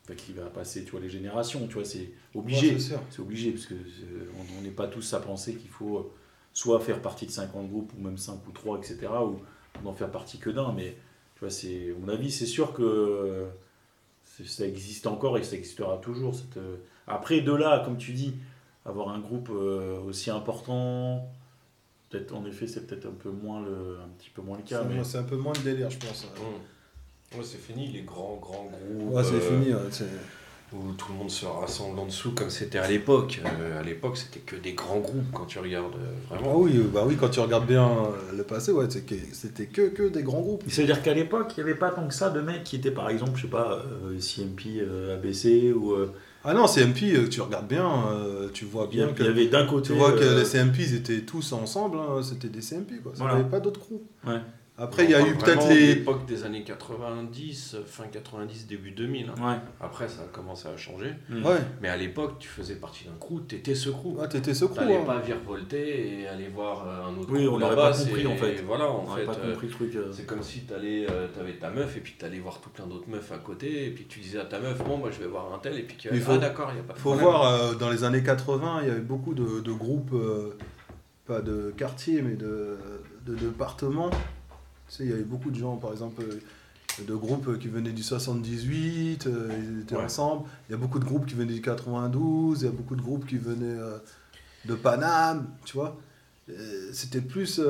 enfin, qui va passer, tu vois, les générations. Tu vois, c'est obligé. Ouais, c'est obligé, parce que euh, on n'est pas tous à penser qu'il faut soit faire partie de 50 groupes, ou même 5 ou 3, etc., ou n'en faire partie que d'un. Mais tu vois, c'est, à mon avis, c'est sûr que ça existe encore et ça existera toujours. Cette, euh, Après, de là, comme tu dis, avoir un groupe euh, aussi important, peut-être, en effet, c'est peut-être un peu moins le, un petit peu moins le cas. C'est mais... c'est un peu moins de délire, je pense. Hum. Ouais, c'est fini les grands, grands groupes. Ouais, c'est euh, fini. ouais, où tout le monde se rassemble en dessous comme c'était à l'époque. Euh, à l'époque, c'était que des grands groupes quand tu regardes euh, Ah vraiment. oui, euh, bah oui, quand tu regardes bien le passé, ouais, que- c'était que, que des grands groupes. Ça veut dire qu'à l'époque, il n'y avait pas tant que ça de mecs qui étaient par exemple, je sais pas, euh, CMP, euh, ABC, ou euh, Ah non, CMP, tu regardes bien, euh, tu vois bien il y que. avait d'un côté. Tu vois que les CMP, ils étaient tous ensemble, hein, c'était des CMP, quoi. Ça Voilà. n'avait pas d'autres crews. Ouais. Après, il y a eu peut-être de les. l'époque des années 90, euh, fin 90, début 2000. hein. Ouais. Après, ça a commencé à changer. Mm. Ouais, Mais à l'époque, tu faisais partie d'un crew, t'étais ce crew. ouais t'étais ce crew. T'allais hein. pas virevolter et aller voir euh, un autre Oui, crew on n'aurait pas compris, en fait. Voilà, en On n'aurait fait. pas euh, compris le truc. euh. C'est comme si t'allais, euh, t'avais ta meuf et puis t'allais voir tout plein d'autres meufs à côté et puis tu disais à ta meuf bon moi je vais voir un tel et puis tu Il faut- ah d'accord il y a pas de faut problème. voir, euh, dans les années 80, il y avait beaucoup de, de groupes, euh, pas de quartiers, mais de, de départements. Tu sais, il y avait beaucoup de gens, par exemple, euh, de groupes qui venaient du 78, euh, ils étaient Ouais. ensemble. Il y a beaucoup de groupes qui venaient du 92, il y a beaucoup de groupes qui venaient euh, de Paname, tu vois. C'était plus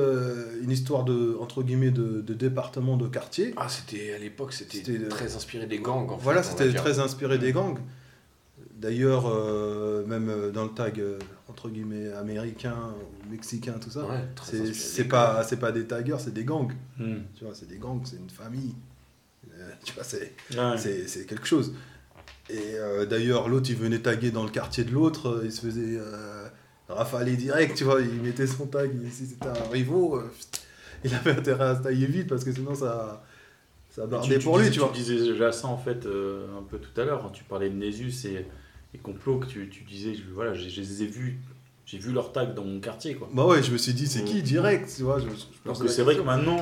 une histoire de, entre guillemets, de, de département, de quartier. Ah c'était à l'époque c'était très inspiré des gangs en Voilà, c'était très inspiré des gangs. D'ailleurs, euh, même dans le tag entre guillemets américain ou mexicain, tout ça, Ouais, c'est pas c'est pas des taggers, c'est des gangs. Mm. Tu vois, c'est des gangs, c'est une famille. Euh, tu vois, c'est Ouais. c'est c'est quelque chose. Et euh, d'ailleurs, l'autre, il venait taguer dans le quartier de l'autre, il se faisait euh, rafaler direct, tu vois, il mettait son tag, si c'était un rivaux, euh, il avait intérêt à se tailler vite parce que sinon ça ça bardait pour lui, disais, tu vois. disais déjà ça en fait euh, un peu tout à l'heure quand tu parlais de Nésus et, et Complot, que tu, tu disais, je, voilà, je, je les ai vus, j'ai vu leur tag dans mon quartier quoi. Bah ouais, je me suis dit, c'est qui Mhm. direct, tu vois. Je, je que c'est vrai que maintenant,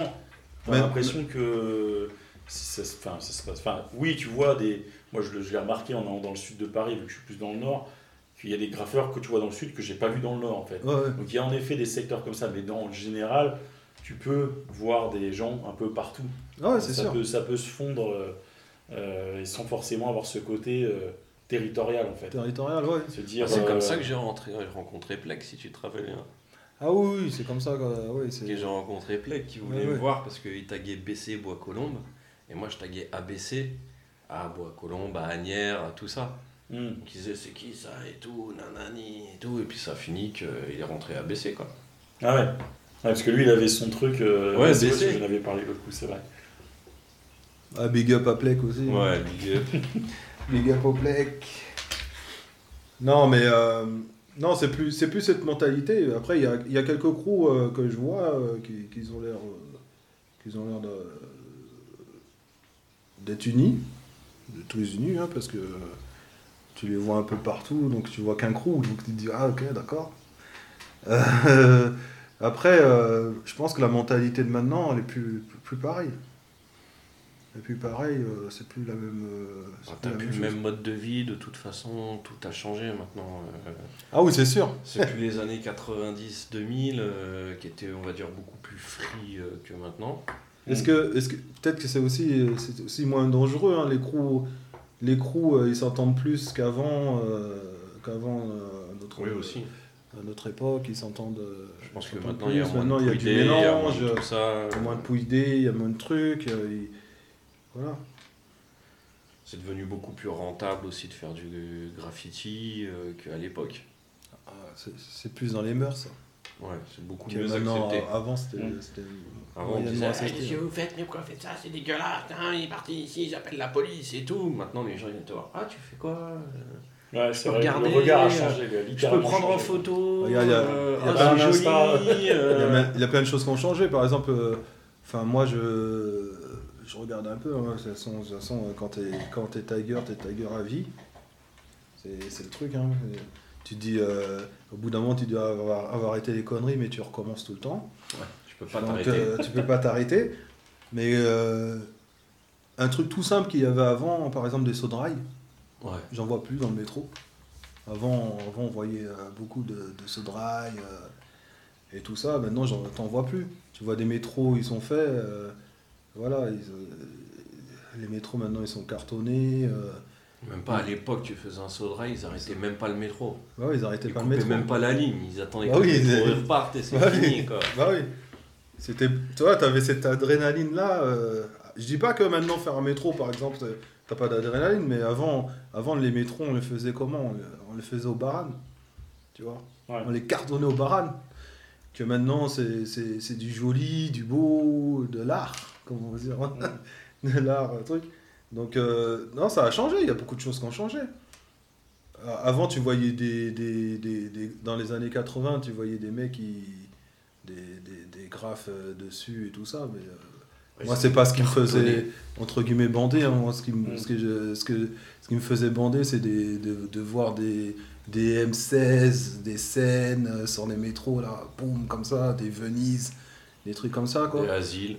a l'impression que. si ça, se- enfin, ça se passe. Enfin, oui, tu vois, des. Moi, je, l'ai remarqué en allant dans le sud de Paris, vu que je suis plus dans le nord, qu'il y a des graffeurs que tu vois dans le sud que j'ai pas vu dans le nord, en fait. Ouais, ouais. Donc, il y a en effet des secteurs comme ça, mais dans le général, tu peux voir des gens un peu partout. Ah ouais, c'est ça sûr. Peut, ça peut se fondre euh, euh, et sans forcément avoir ce côté euh, territorial, en fait. Territorial, ouais. Se dire. C'est euh, comme ça que j'ai rentré- rencontré Plek, si tu te rappelles bien. Ah oui, oui, c'est comme ça. Que j'ai rencontré Plek qui voulait Ouais, me ouais. voir parce qu'il taguait BC Bois Colombe et moi je taguais ABC à Bois Colombe, à Agnières, à tout ça. hmm. Donc il disait c'est qui ça et tout, nanani et tout, et puis ça a fini qu'il est rentré à BC quoi. Ah ouais. Ouais, parce que lui, il avait son truc. euh, Ouais, BC. que j'en avais parlé l'autre coup, c'est vrai. Ah, big up à Plek aussi. Ouais, big up. Big up. Non, mais euh, non, c'est plus, c'est plus cette mentalité. Après, il y a, quelques crews euh, que je vois euh, qui, ont l'air, qui ont l'air d'être unis, de tous unis, hein, parce que tu les vois un peu partout, donc tu vois qu'un crew, donc tu te dis ah ok d'accord. Après, je pense que la mentalité de maintenant, elle est plus, plus pareille. Et puis pareil, euh, c'est plus la même. euh, c'est Ah, plus T'as plus le même mode de vie, de toute façon, tout a changé maintenant. euh, Ah oui, c'est sûr. C'est plus les années 90-2000 euh, qui étaient, on va dire, beaucoup plus free euh, que maintenant. Est-ce que, est-ce que peut-être que c'est aussi, c'est aussi moins dangereux. hein, les crews, les crews, euh, ils s'entendent plus qu'avant, euh, qu'avant euh, à notre, Oui, aussi. à notre époque, ils s'entendent. Je pense que maintenant, il y a moins de il y a du mélange, de tout ça. il y a moins de pouillés, il y a moins de trucs. euh, Voilà. C'est devenu beaucoup plus rentable aussi de faire du graffiti euh, qu'à l'époque. Ah, c'est, plus dans les mœurs. Ça. Ouais, c'est beaucoup mieux accepté. a- avant, c'était, Mm. Avant, on disait, qu'est-ce que vous faites, mais pourquoi faites ça, c'est dégueulasse, hein, il est parti ici, j'appelle la police et tout. Maintenant, les gens ils viennent te voir, ah, tu fais quoi Ouais, c'est peux vrai. regarder, le regard a euh, changé. Je peux prendre en photo, il y a- euh, euh, plein- de choses qui ont changé. Par exemple, euh, enfin moi je, je regarde un peu. hein, de toute façon, de toute façon, quand t'es quand t'es Tiger, t'es Tiger à vie. C'est c'est le truc. Hein. Tu te dis, euh, au bout d'un moment, tu dois avoir, avoir arrêté les conneries, mais tu recommences tout le temps. Je peux pas Donc, t'arrêter. euh, tu peux pas t'arrêter. Mais euh, un truc tout simple qu'il y avait avant, par exemple des sauts de rail, Ouais. j'en vois plus dans le métro. Avant, avant on voyait beaucoup de, de sauts de rail et tout ça. Maintenant, j'en t'en vois plus. Tu vois des métros, ils sont faits. Euh, voilà, ils, euh, les métros maintenant, ils sont cartonnés. euh, Même pas à l'époque, tu faisais un saut de rail, ils arrêtaient même pas le métro. ouais, ils arrêtaient Ils pas le coupaient métro. même pas la ligne, ils attendaient Bah que oui, le métro ils- reparte et c'est Bah fini oui. quoi. Bah oui. C'était, tu vois, t'avais cette adrénaline là. je dis pas que maintenant faire un métro, par exemple, t'as pas d'adrénaline, mais avant, avant les métros, on les faisait comment? On les, on les faisait au baran, tu vois? Ouais. On les cartonnait au baran. Que maintenant, c'est c'est- c'est du joli, du beau, de l'art, comment on va dire. de l'art, un truc. Donc, euh, non, ça a changé, il y a beaucoup de choses qui ont changé. Euh, Avant, tu voyais des, des, des- des- Dans les années 80, tu voyais des mecs qui. des, graphes euh, dessus et tout ça, mais. euh, moi, c'est pas ce qui me faisait, entre guillemets, bander. hein. Moi, ce qui, me- Mm. ce, que je- ce, que, ce qui me faisait bander, c'est de, de voir des, des M16, des scènes euh, sur les métros, là, boum, comme ça, des Venise, des trucs comme ça, quoi. Des asiles.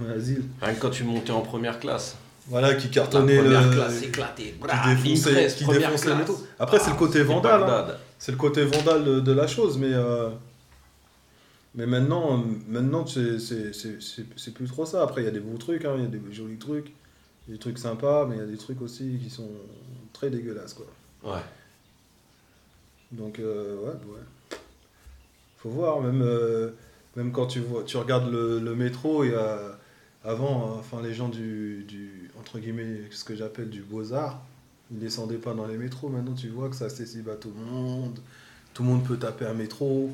Ouais, asiles. Quand tu montais en première classe. Voilà, qui La cartonnaient première le. classe éclatée. qui Bra, défonçait, ligne 13, qui défonçait le classe. Après, c'est le côté c'était vandal. hein. C'est le côté vandal de, de la chose, mais, euh, mais maintenant, maintenant c'est, plus trop ça. Après, il y a des beaux trucs, hein, il y a des jolis trucs, des trucs sympas, mais il y a des trucs aussi qui sont très dégueulasses. Quoi. Ouais. Donc, euh, ouais, ouais. Faut voir, même, euh, même quand tu, vois, tu regardes le, le métro, il y a, avant, euh, enfin, les gens du, du, entre guillemets, ce que j'appelle du beaux-arts, ils descendaient pas dans les métros. Maintenant, tu vois que c'est accessible à tout le monde. Tout le monde peut taper un métro.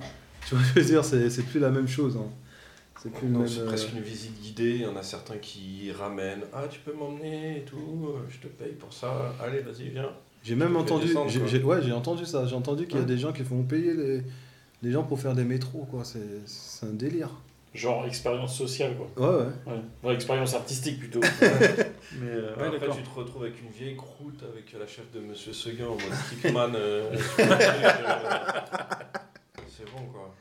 Tu vois, je veux dire, c'est, c'est plus la même chose. hein. C'est plus le Non, même. c'est euh, presque une visite guidée. Il y en a certains qui ramènent. Ah, tu peux m'emmener et tout. euh, Je te paye pour ça. Allez, vas-y, viens. J'ai même entendu, descendre, ouais, j'ai entendu ça. J'ai entendu qu'il y a Ouais. des gens qui font payer les, les gens pour faire des métros, quoi. C'est, un délire. Genre expérience sociale, quoi. Ouais, ouais. Ouais. Ouais, expérience artistique plutôt. Mais euh, ouais, Après, tu te retrouves avec une vieille croûte avec la chef de Monsieur Seguin en mode Stickman. euh, euh, c'est bon, quoi.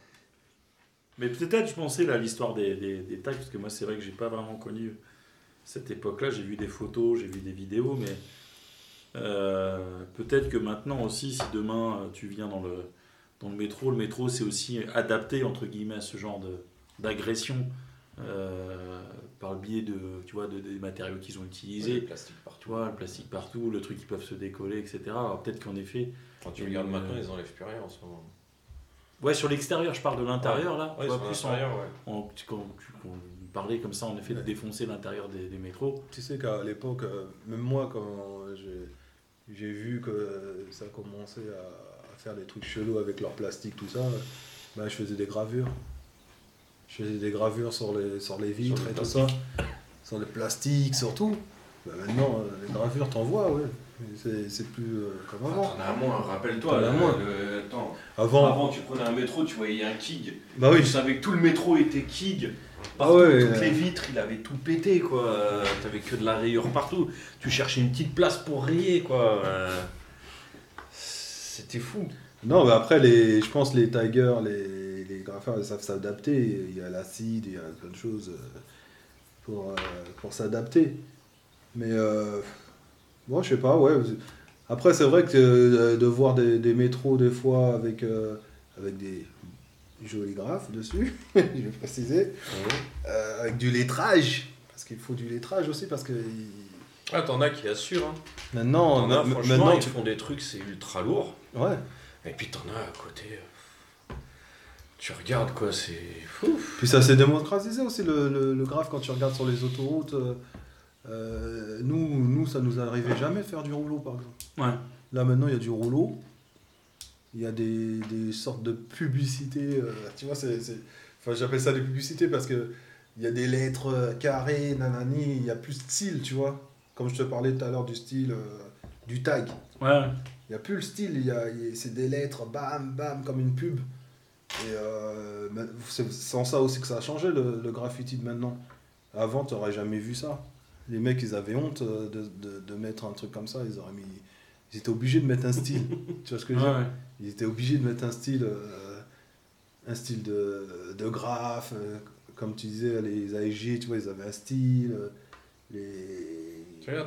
Mais peut-être, je pensais là, à l'histoire des, des, des tags, parce que moi, c'est vrai que j'ai pas vraiment connu cette époque-là. J'ai vu des photos, j'ai vu des vidéos, mais euh, peut-être que maintenant aussi, si demain euh, tu viens dans le, dans le métro, le métro c'est aussi adapté entre guillemets à ce genre d'agression euh, par le biais de, tu vois, de, des matériaux qu'ils ont Le utilisés. plastique Tu partout. vois, le plastique partout, le truc qui peuvent se décoller, etc. Alors peut-être qu'en effet, Quand tu regardes maintenant, ils enlèvent plus rien en ce moment. ouais, sur l'extérieur, je parle de l'intérieur là, Ouais, vois, sur plus en- ouais. quand tu- parlait comme ça, en effet, de défoncer l'intérieur des, des métros. Tu sais qu'à l'époque, euh, même moi, quand j'ai, vu que ça commençait à faire des trucs chelous avec leur plastique, tout ça, bah, je faisais des gravures. Je faisais des gravures sur les, sur les vitres et tout ça. Sur le plastique, surtout. Bah, maintenant, euh, les gravures, t'en vois, ouais. C'est, c'est plus euh, comme avant. T'en as moins, rappelle-toi. Attends. Avant, Avant, tu prenais un métro, tu voyais un Kig. bah oui, Tu savais que tout le métro était Kig. Ah Partout, ouais, toutes euh. les vitres, il avait tout pété, quoi. Euh, T'avais que de la rayure partout. Tu cherchais une petite place pour rayer, quoi. Euh, C'était fou. Non, mais après, les, je pense les Tigers, les, les graffeurs, ils savent s'adapter. Il y a l'acide, il y a plein de choses euh, pour, euh, pour s'adapter. Mais euh, moi, je sais pas, ouais. Après, c'est vrai que euh, de voir des, des métros, des fois, avec, euh, avec des jolis graphes dessus, je vais préciser, euh, avec du lettrage. Parce qu'il faut du lettrage aussi, parce que Ah, t'en as qui assurent. Hein. maintenant, franchement, maintenant, ils tu- font des trucs, c'est ultra lourd. Ouais. Et puis t'en as à côté. euh, Tu regardes, quoi, c'est fou. Puis ça s'est démocratisé aussi le, le, le graphe quand tu regardes sur les autoroutes. euh, euh, nous, nous, ça nous arrivait jamais de faire du rouleau par exemple. Ouais. Là maintenant, il y a du rouleau. Il y a des, des sortes de publicités. euh, tu vois, c'est, Enfin, j'appelle ça des publicités parce que il y a des lettres carrées, nanani. Il y a plus de style, tu vois. Comme je te parlais tout à l'heure du style euh, du tag. Ouais, Il n'y a plus le style, y a, il y a- c'est des lettres, bam, bam, comme une pub. Et euh, c'est sans ça aussi que ça a changé le, le graffiti de maintenant. Avant, tu n'aurais jamais vu ça. Les mecs, ils avaient honte euh, de, de, de mettre un truc comme ça. Ils, auraient mis, ils étaient obligés de mettre un style. tu vois ce que je veux dire? ouais. Ils étaient obligés de mettre un style, euh, un style de, de graphe. euh, comme tu disais, les ASG, tu vois, ils avaient un style. Les...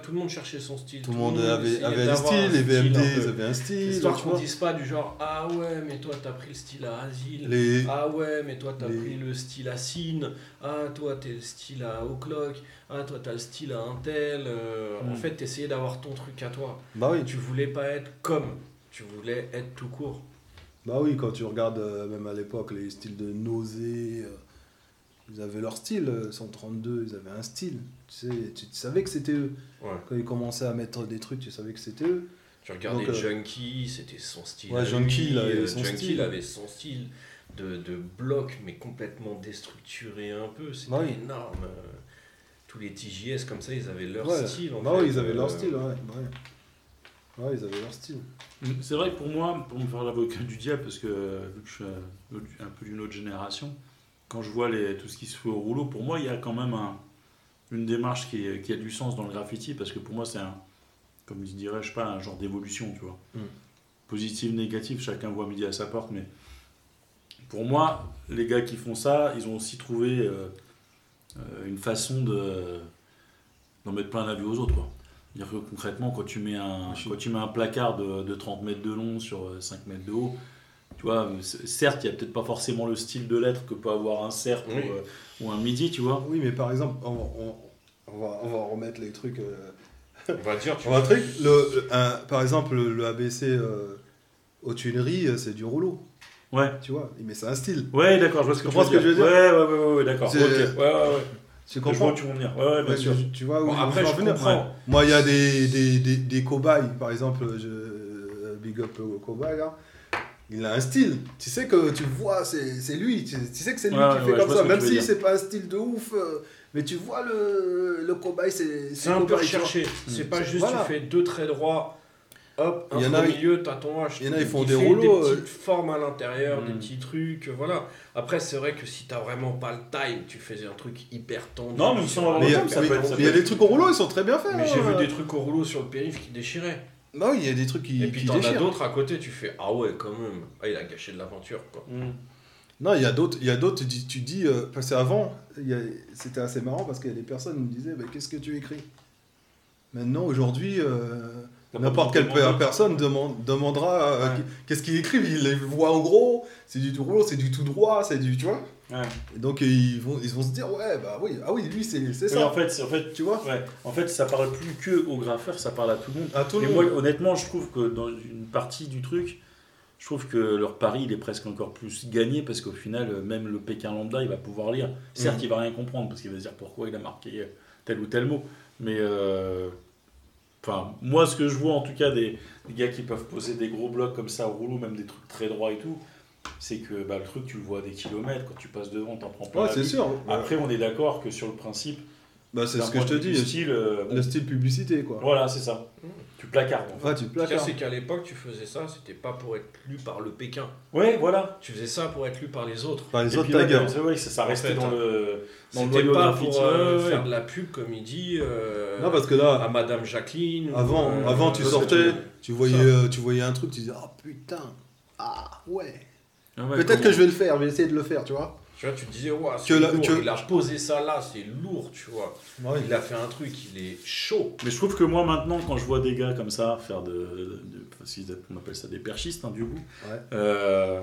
Tout le monde cherchait son style. Tout le monde avait, avait un style, les VMD, ils avaient un style. Histoire qu'on dise pas du genre Ah ouais, mais toi t'as pris le style à Asile. Les... Ah ouais, mais toi t'as Les- pris le style à Cine. Ah toi t'es le style à O'Clock. Ah toi t'as le style à Intel. Euh, En Mm. fait, t'essayais d'avoir ton truc à toi. Bah oui, Tu voulais pas être comme. Tu voulais être tout court. Bah oui, quand tu regardes euh, même à l'époque les styles de nausée, euh, ils avaient leur style. euh, 132, ils avaient un style. Tu, sais, tu, tu savais que c'était eux. Ouais. Quand ils commençaient à mettre des trucs, tu savais que c'était eux. Tu regardais Donc, euh, Junkie, c'était son style. Ouais, Junkie, lui, il avait euh, son Junkie, style. il avait son style de, de bloc, mais complètement déstructuré un peu. C'était Bah énorme. euh, Tous les TJS comme ça, ils avaient leur Ouais. style. En bah fait, oui, ils avaient leur euh, style, ouais. Ouais, Ouais, ils avaient leur style. C'est vrai que pour moi, pour me faire l'avocat du diable, parce que euh, vu que je suis euh, un peu d'une autre génération, quand je vois les, tout ce qui se fait au rouleau, pour moi, il y a quand même un- une démarche qui, est- qui a du sens dans le graffiti, parce que pour moi, c'est un, comme je dirais, je sais pas, un genre d'évolution, tu vois. Mm. Positif, négatif, chacun voit midi à sa porte, mais pour moi, les gars qui font ça, ils ont aussi trouvé euh, euh, une façon de d'en mettre plein la vue aux autres, quoi. C'est-à-dire que concrètement, quand tu mets un, quand tu mets un placard de, de 30 mètres de long sur euh, 5 mètres de haut, tu vois, c- certes, il n'y a peut-être pas forcément le style de lettre que peut avoir un cerf Oui. ou, euh, ou un midi, tu vois. Oui, mais par exemple, on, on- on va, on va remettre les trucs. euh, On va dire, tu on va truc. Le, le- un- par exemple, le, le ABC euh, aux Tuileries, euh, c'est du rouleau. Ouais. Tu vois, mais c'est un style. Ouais, d'accord, je vois ce que Tu tu comprends veux ce que je veux dire Ouais, ouais, ouais, ouais, ouais, d'accord. C'est- Ok, ouais, ouais, ouais. Tu Je vois comprends où tu veux en venir. Ouais, ouais, bien Ouais, sûr. tu, tu vois où Bon, où après, je venir comprends. Moi, il y a des, des, des, des cobayes, par exemple, je, big up au cobaye, là. Il a un style. Tu sais que tu vois, c'est c'est lui. Tu, tu sais que c'est lui Ouais, qui ouais, fait comme ça. Même si c'est pas un style de ouf. euh, mais tu vois le, le cobaye, c'est C'est un peu recherché. C'est pas juste Voilà. tu fais deux traits droits, hop, un Il y en au a- milieu, t'as ton H. il y en a, ils font des fait rouleaux, Des euh. petites formes à l'intérieur, des Mm. petits trucs, voilà. Après, c'est vrai que si t'as vraiment pas le time, tu faisais un truc hyper tendu. Non, mais sans avoir Mais il y a, Ça peut mais- être- ça mais il y a des trucs au rouleau, ils sont très bien faits. Mais hein. j'ai vu des trucs au rouleau sur le périph' qui déchiraient. Bah oui, il y a des trucs qui, Et puis t'en as d'autres à côté, tu fais Ah ouais, quand même. Ah, il a gâché de l'aventure, quoi. Mm. Non, il y a d'autres, il y a d'autres, tu dis, tu dis euh, parce qu'avant, c'était assez marrant parce qu'il y a des personnes qui me disaient, bah, qu'est-ce que tu écris? Maintenant, aujourd'hui, euh, n'importe quelle personne demande, demandera euh, Ouais. qu'est-ce qu'il écrit. Il les voit en gros, c'est du tout rouleau, c'est du tout droit, c'est du, tu vois? Ouais. Et donc, ils vont, ils vont se dire, ouais, bah oui, ah oui, lui, c'est Oui, ça. en fait, en fait, Tu vois ouais. en fait, ça parle plus que aux graffeurs, ça parle à tout le monde. À tout moi, honnêtement, je trouve que dans une partie du truc, je trouve que leur pari, il est presque encore plus gagné parce qu'au final, même le Pékin lambda, il va pouvoir lire. Certes, Mhm. il va rien comprendre parce qu'il va se dire pourquoi il a marqué tel ou tel mot. Mais, euh, enfin, moi, ce que je vois en tout cas des, des gars qui peuvent poser des gros blocs comme ça au rouleau, même des trucs très droits et tout, c'est que bah, le truc, tu le vois à des kilomètres. Quand tu passes devant, t'en prends pas. Ouais, c'est sûr. Après, on est d'accord que sur le principe, Bah, c'est ce que je te dis. Style, euh, bon, Le style publicité, quoi. voilà, c'est ça. Tu placardes. en fait. Ouais, tu placards. c'est qu'à l'époque, tu faisais ça, c'était pas pour être lu par le Pékin. Ouais, voilà. Tu faisais ça pour être lu par les autres. Par les Et autres ouais, taggers. c'est vrai que ça, ça En restait fait, dans hein. le, C'était pas pour euh, Ouais, ouais, faire ouais. de la pub, comme il dit, euh, Non, parce que là, à Madame Jacqueline. ou, Avant, euh, avant tu sortais, tu voyais, euh, tu voyais un truc, tu disais, ah putain, ah ouais. Ah ouais, Peut-être que je vais le faire, je vais essayer de le faire, tu vois. Tu vois, tu te disais, ouais, Que c'est la- lourd, que- il a posé ça là, c'est lourd, tu vois. Il a fait un truc, il est chaud. Mais je trouve que moi maintenant, quand je vois des gars comme ça faire de, de- on appelle ça des perchistes hein, du coup, Ouais. euh,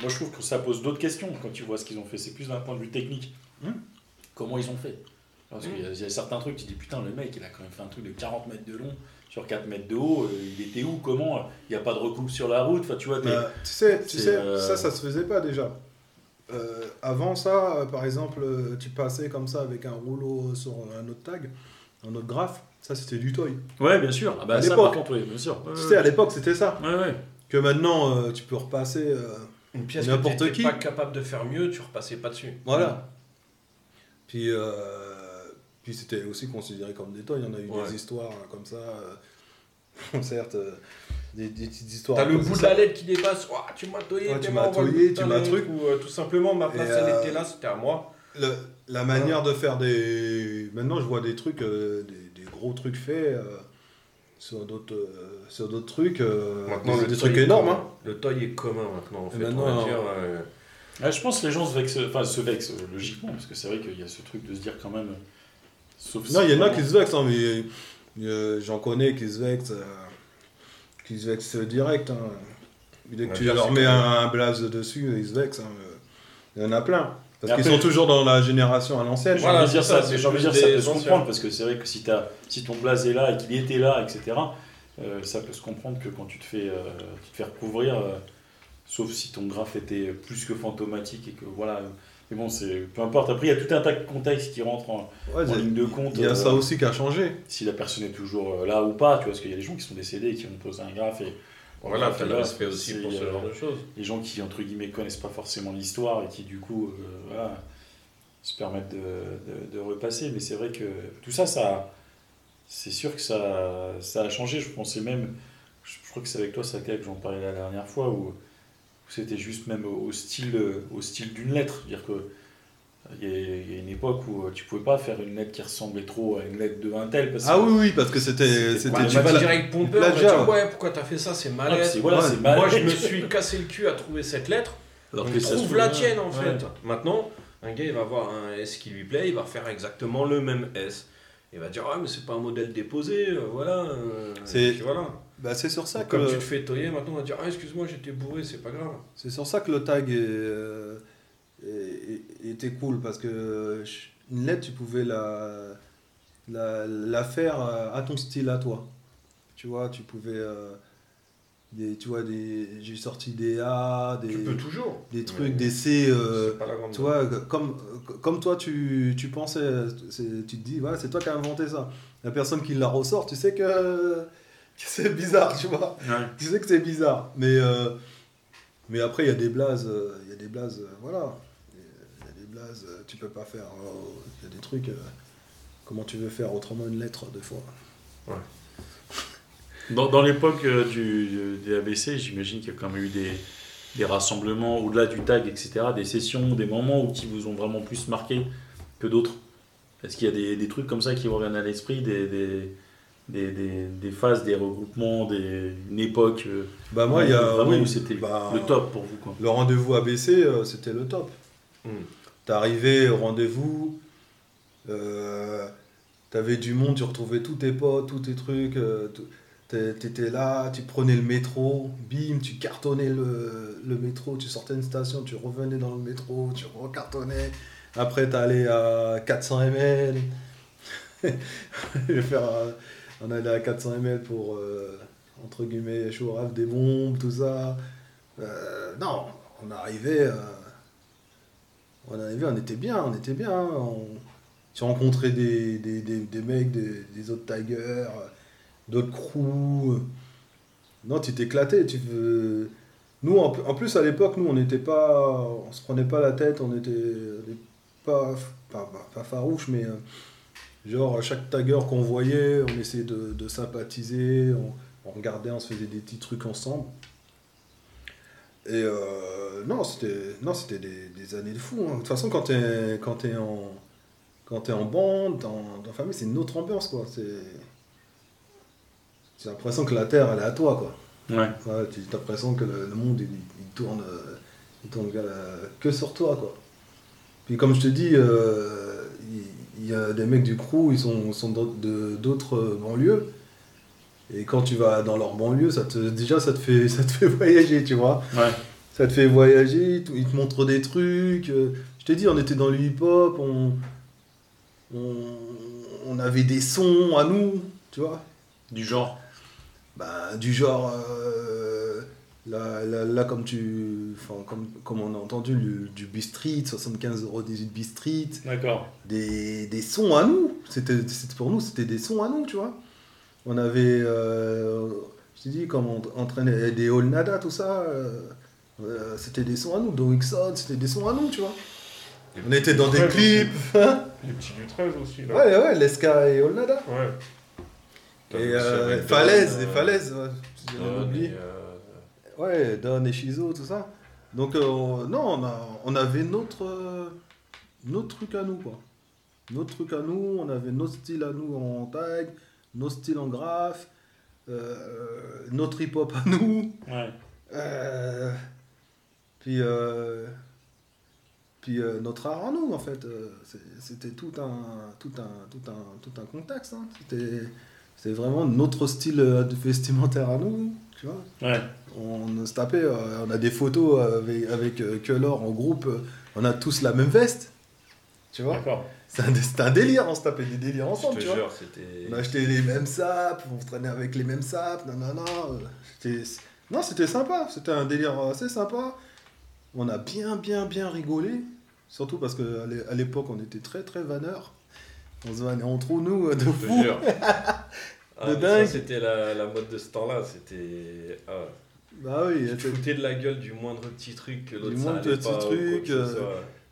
moi je trouve que ça pose d'autres questions quand tu vois ce qu'ils ont fait. C'est plus d'un point de vue technique. Hmm. Comment ils ont fait? Parce qu'il y, y a certains trucs, tu dis putain, le mec il a quand même fait un truc de 40 mètres de long sur 4 mètres de haut. euh, il était où Comment Il n'y a pas de recoupe sur la route. Enfin, tu vois, Bah, tu sais, tu sais euh, ça, ça se faisait pas déjà. Euh, avant ça, euh, par exemple, euh, tu passais comme ça avec un rouleau sur un autre tag, un autre graphe, ça c'était du toy. Ouais, bien sûr. Ah bah, À ça, l'époque. par contre, oui, bien sûr. Tu sais, à l'époque c'était ça. Ouais, ouais. Que maintenant, euh, tu peux repasser. euh, Une pièce N'importe qui. pas capable de faire mieux, tu repassais pas dessus. Voilà. Puis, euh, puis c'était aussi considéré comme des toys. Il y en a eu Ouais. des histoires euh, comme ça. euh, certes, euh, des, des petites histoires. T'as le bout de la lettre qui dépasse, Ouah, tu m'as toyé, Ouais, tu m'as toyé, tu m'as truc. Ou euh, tout simplement, ma place, elle euh, était là, c'était à moi. Le- la manière de faire des. Maintenant, je vois des trucs, euh, des, des gros trucs faits euh, sur d'autres euh, sur d'autres trucs. euh, des, des le trucs toy est énormes. Hein. Le toy est commun maintenant, en Et fait. maintenant, on va dire, euh, Ouais, je pense que les gens se vexent, enfin se vexent logiquement, parce que c'est vrai qu'il y a ce truc de se dire quand même. Euh, Sauf Non, il y en a qui se vexent, hein, mais euh, j'en connais qui se vexent, euh, qui se vexent direct. Hein. Dès que Ouais, tu leur mets un, un blaze dessus, ils se vexent. hein. Il y en a plein. Parce qu'ils sont toujours dans la génération à l'ancienne. J'ai Voilà, envie de dire c'est ça, ça, mais c'est j'ai envie de dire ça peut se comprendre parce que c'est vrai que si, t'as- si ton blaze est là et qu'il était là, etc., euh, ça peut se comprendre que quand tu te fais, euh, tu te fais recouvrir, euh, sauf si ton graphe était plus que fantomatique et que voilà, Mais bon, c'est peu importe. Après, il y a tout un tas de contextes qui rentrent en, Ouais, ligne de compte. Il y a euh, ça aussi qui a changé. Si la personne est toujours euh, là ou pas, tu vois, parce qu'il y a des gens qui sont décédés et qui ont posé un graphe et Voilà, t'as le respect aussi pour ce euh, genre de choses. les gens qui, entre guillemets, connaissent pas forcément l'histoire et qui, du coup, euh, voilà, se permettent de, de- de repasser. Mais c'est vrai que tout ça, ça c'est sûr que ça, ça a changé. Je pensais même, je, je crois que c'est avec toi, Saka, que j'en parlais la dernière fois, où, où c'était juste même au, style, euh, au style d'une lettre. C'est-à-dire que il y, a, il y a une époque où euh, tu pouvais pas faire une lettre qui ressemblait trop à une lettre de un tel. Parce Ah oui, oui, parce que c'était. C'était vas la- direct pompeur, plagiat, dire, ouais, pourquoi t'as fait ça, c'est Ah, mal. c'est- voilà, Ouais. mal. Moi, je me suis cassé le cul à trouver cette lettre. Alors que trouve la tienne en Ouais. fait. Maintenant, un gars il va avoir un S qui lui plaît, il va faire exactement le même S. Il va dire ah mais c'est pas un modèle déposé, euh, voilà. euh, C'est- voilà. Bah, c'est sur ça Donc, que. Comme tu te fais toyer, maintenant on va dire ah excuse-moi j'étais bourré, c'est pas grave. C'est sur ça que le tag euh, était cool parce que une lettre, tu pouvais la, la, la faire euh, à ton style, à toi. Tu vois, tu pouvais. euh, des, tu vois, des, j'ai sorti des A, des, Tu peux toujours. des trucs, des C. euh, tu vois, comme, comme toi, tu, tu pensais, tu te dis, voilà, c'est toi qui as inventé ça. La personne qui la ressort, tu sais que c'est bizarre, tu vois. Ouais. Tu sais que c'est bizarre. Mais, euh, mais après, il y a des blazes. euh, Il y a des blazes, euh, voilà. Il y a des blazes, euh, tu peux pas faire. euh, Il y a des trucs. euh, comment tu veux faire autrement une lettre, des fois Dans, dans l'époque euh, du, des ABC, j'imagine qu'il y a quand même eu des, des rassemblements au-delà du tag, etc., des sessions, des moments où qui vous ont vraiment plus marqué que d'autres? Est-ce qu'il y a des, des trucs comme ça qui vous reviennent à l'esprit, des, des, des, des, des phases, des regroupements, des, une époque euh, Bah, moi, il y a. oui, où c'était bah, le top pour vous quoi. Le rendez-vous ABC, euh, c'était le top. T'es arrivé au rendez-vous, euh, t'avais du monde, tu retrouvais tous tes potes, tous tes trucs, euh, t'étais là, tu prenais le métro, bim, tu cartonnais le, le métro, tu sortais d'une station, tu revenais dans le métro, tu recartonnais, après t'allais à 400 ml, Je vais faire, on allait à 400 ml pour, euh, entre guillemets, chaud rave des bombes, tout ça. Euh, non, on arrivait, euh, on arrivait, on était bien, on était bien. On, tu rencontrais des, des, des, mecs, des, autres tigers, d'autres crews. Non, tu t'éclatais. Tu. Nous, en, plus, à l'époque, nous, on n'était pas. On se prenait pas la tête, on était, on était pas, pas, pas, pas farouche, mais. Genre, chaque tagger qu'on voyait, on essayait de, de sympathiser, on, on regardait, on se faisait des petits trucs ensemble. Et euh, non, c'était non, c'était des, des années de fou. hein. De toute façon, quand t'es quand t'es en quand t'es en bande, dans, dans famille, c'est une autre ambiance quoi. C'est j'ai l'impression que la terre elle est à toi quoi. Ouais. Ouais, tu as l'impression que le, le monde il, il tourne, il tourne que sur toi quoi. Puis comme je te dis, euh, y a des mecs du crew, ils sont, sont d'autres- de- d'autres banlieues. Et quand tu vas dans leur banlieue, ça te, déjà ça te, fait, ça te fait voyager, tu vois. Ouais. Ça te fait voyager, ils te- montrent des trucs. euh, Je t'ai dit, on était dans le hip-hop, on, on, on avait des sons à nous, tu vois. Du genre. Bah, du genre, euh, là, là, là, comme tu, enfin, comme, comme on a entendu, le- du B-Street, 75,18€ B-Street, D'accord. des, des sons à nous. C'était, pour nous, c'était des sons à nous, tu vois. On avait, euh, je t'ai dit, comme on entraînait des All Nada, tout ça, euh, euh, c'était des sons à nous. Do Ixon, c'était des sons à nous, tu vois. On était dans des clips. Hein Les petits du 13 aussi, là. ouais, ouais, Leska et All Nada. Ouais. Et euh, Falaise, et Falaise, ouais, j'ai Don oublié. et, euh, Ouais, Don et Shizo, tout ça. Donc, euh, on- non, on, a- on avait notre, euh, notre truc à nous, quoi. Notre truc à nous, on avait nos styles à nous en tag, nos styles en graphe, euh, notre hip-hop à nous. Ouais. euh, puis, puis notre art à nous, en fait. C'était tout un, tout, un, tout, un, tout un contexte. hein. C'était vraiment notre style vestimentaire à nous, tu vois. Ouais. On se tapait, euh, on a des photos avec, avec euh, en groupe, on a tous la même veste, tu vois. D'accord. C'est un, c'était un délire, on se tapait des délires Je ensemble, te tu jure. On achetait les mêmes sapes, on se traînait avec les mêmes sapes, nanana. euh, C'était, non, c'était sympa, c'était un délire assez sympa. On a bien, bien, bien rigolé. Surtout parce qu'à l'époque, on était très très vanneurs. On se vannait entre nous euh, de Je te fou. jure. Ah, De mais dingue. c'était la, la mode de ce temps-là. C'était. Ah, Bah oui, tu te foutais de la gueule du moindre petit truc que l'autre Du moindre petit pas truc, euh,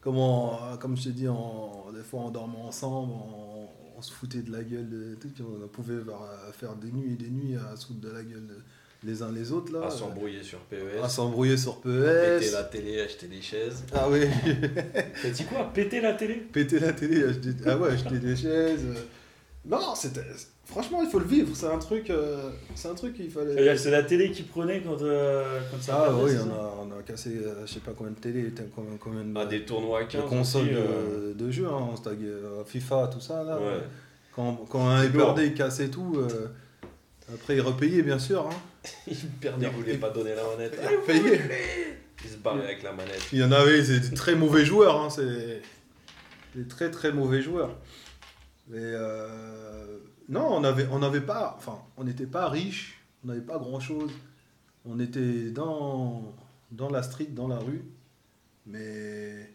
euh, comme je t'ai dit, des fois on dormait ensemble, on, on se foutait de la gueule, de, puis on pouvait faire, faire des nuits et des nuits à se foutre de la gueule les uns les autres là. À s'embrouiller sur PES. à s'embrouiller sur péter PES. la télé, acheter des chaises. Ah oui, T'as dit quoi? Péter la télé? Péter la télé, acheter, ah ouais, acheter des chaises. euh. Non, c'était. Franchement, il faut le vivre. C'est un truc. euh, c'est un truc qu'il fallait. Que c'est la télé qui prenait quand, euh, quand ça Ah oui, on a, on a cassé, euh, je sais pas combien de télé, combien, combien de, Ah, des tournois à de 15 consoles aussi, de, euh, de jeux, hein, on euh, FIFA, tout ça là. Ouais. Quand, quand un C'est lourd. perdait, il cassait tout. euh, après, il repayait bien sûr. Hein. Il perdait, il voulait pas donner la manette. Il. Il se barrait avec la manette. Il y en avait, c'est des très mauvais joueurs. Hein, c'est des très très mauvais joueurs. Mais euh, non, on avait, on n'avait pas, enfin, on n'était pas riche, on n'avait pas grand chose. On était dans, dans la street, dans la rue. Mais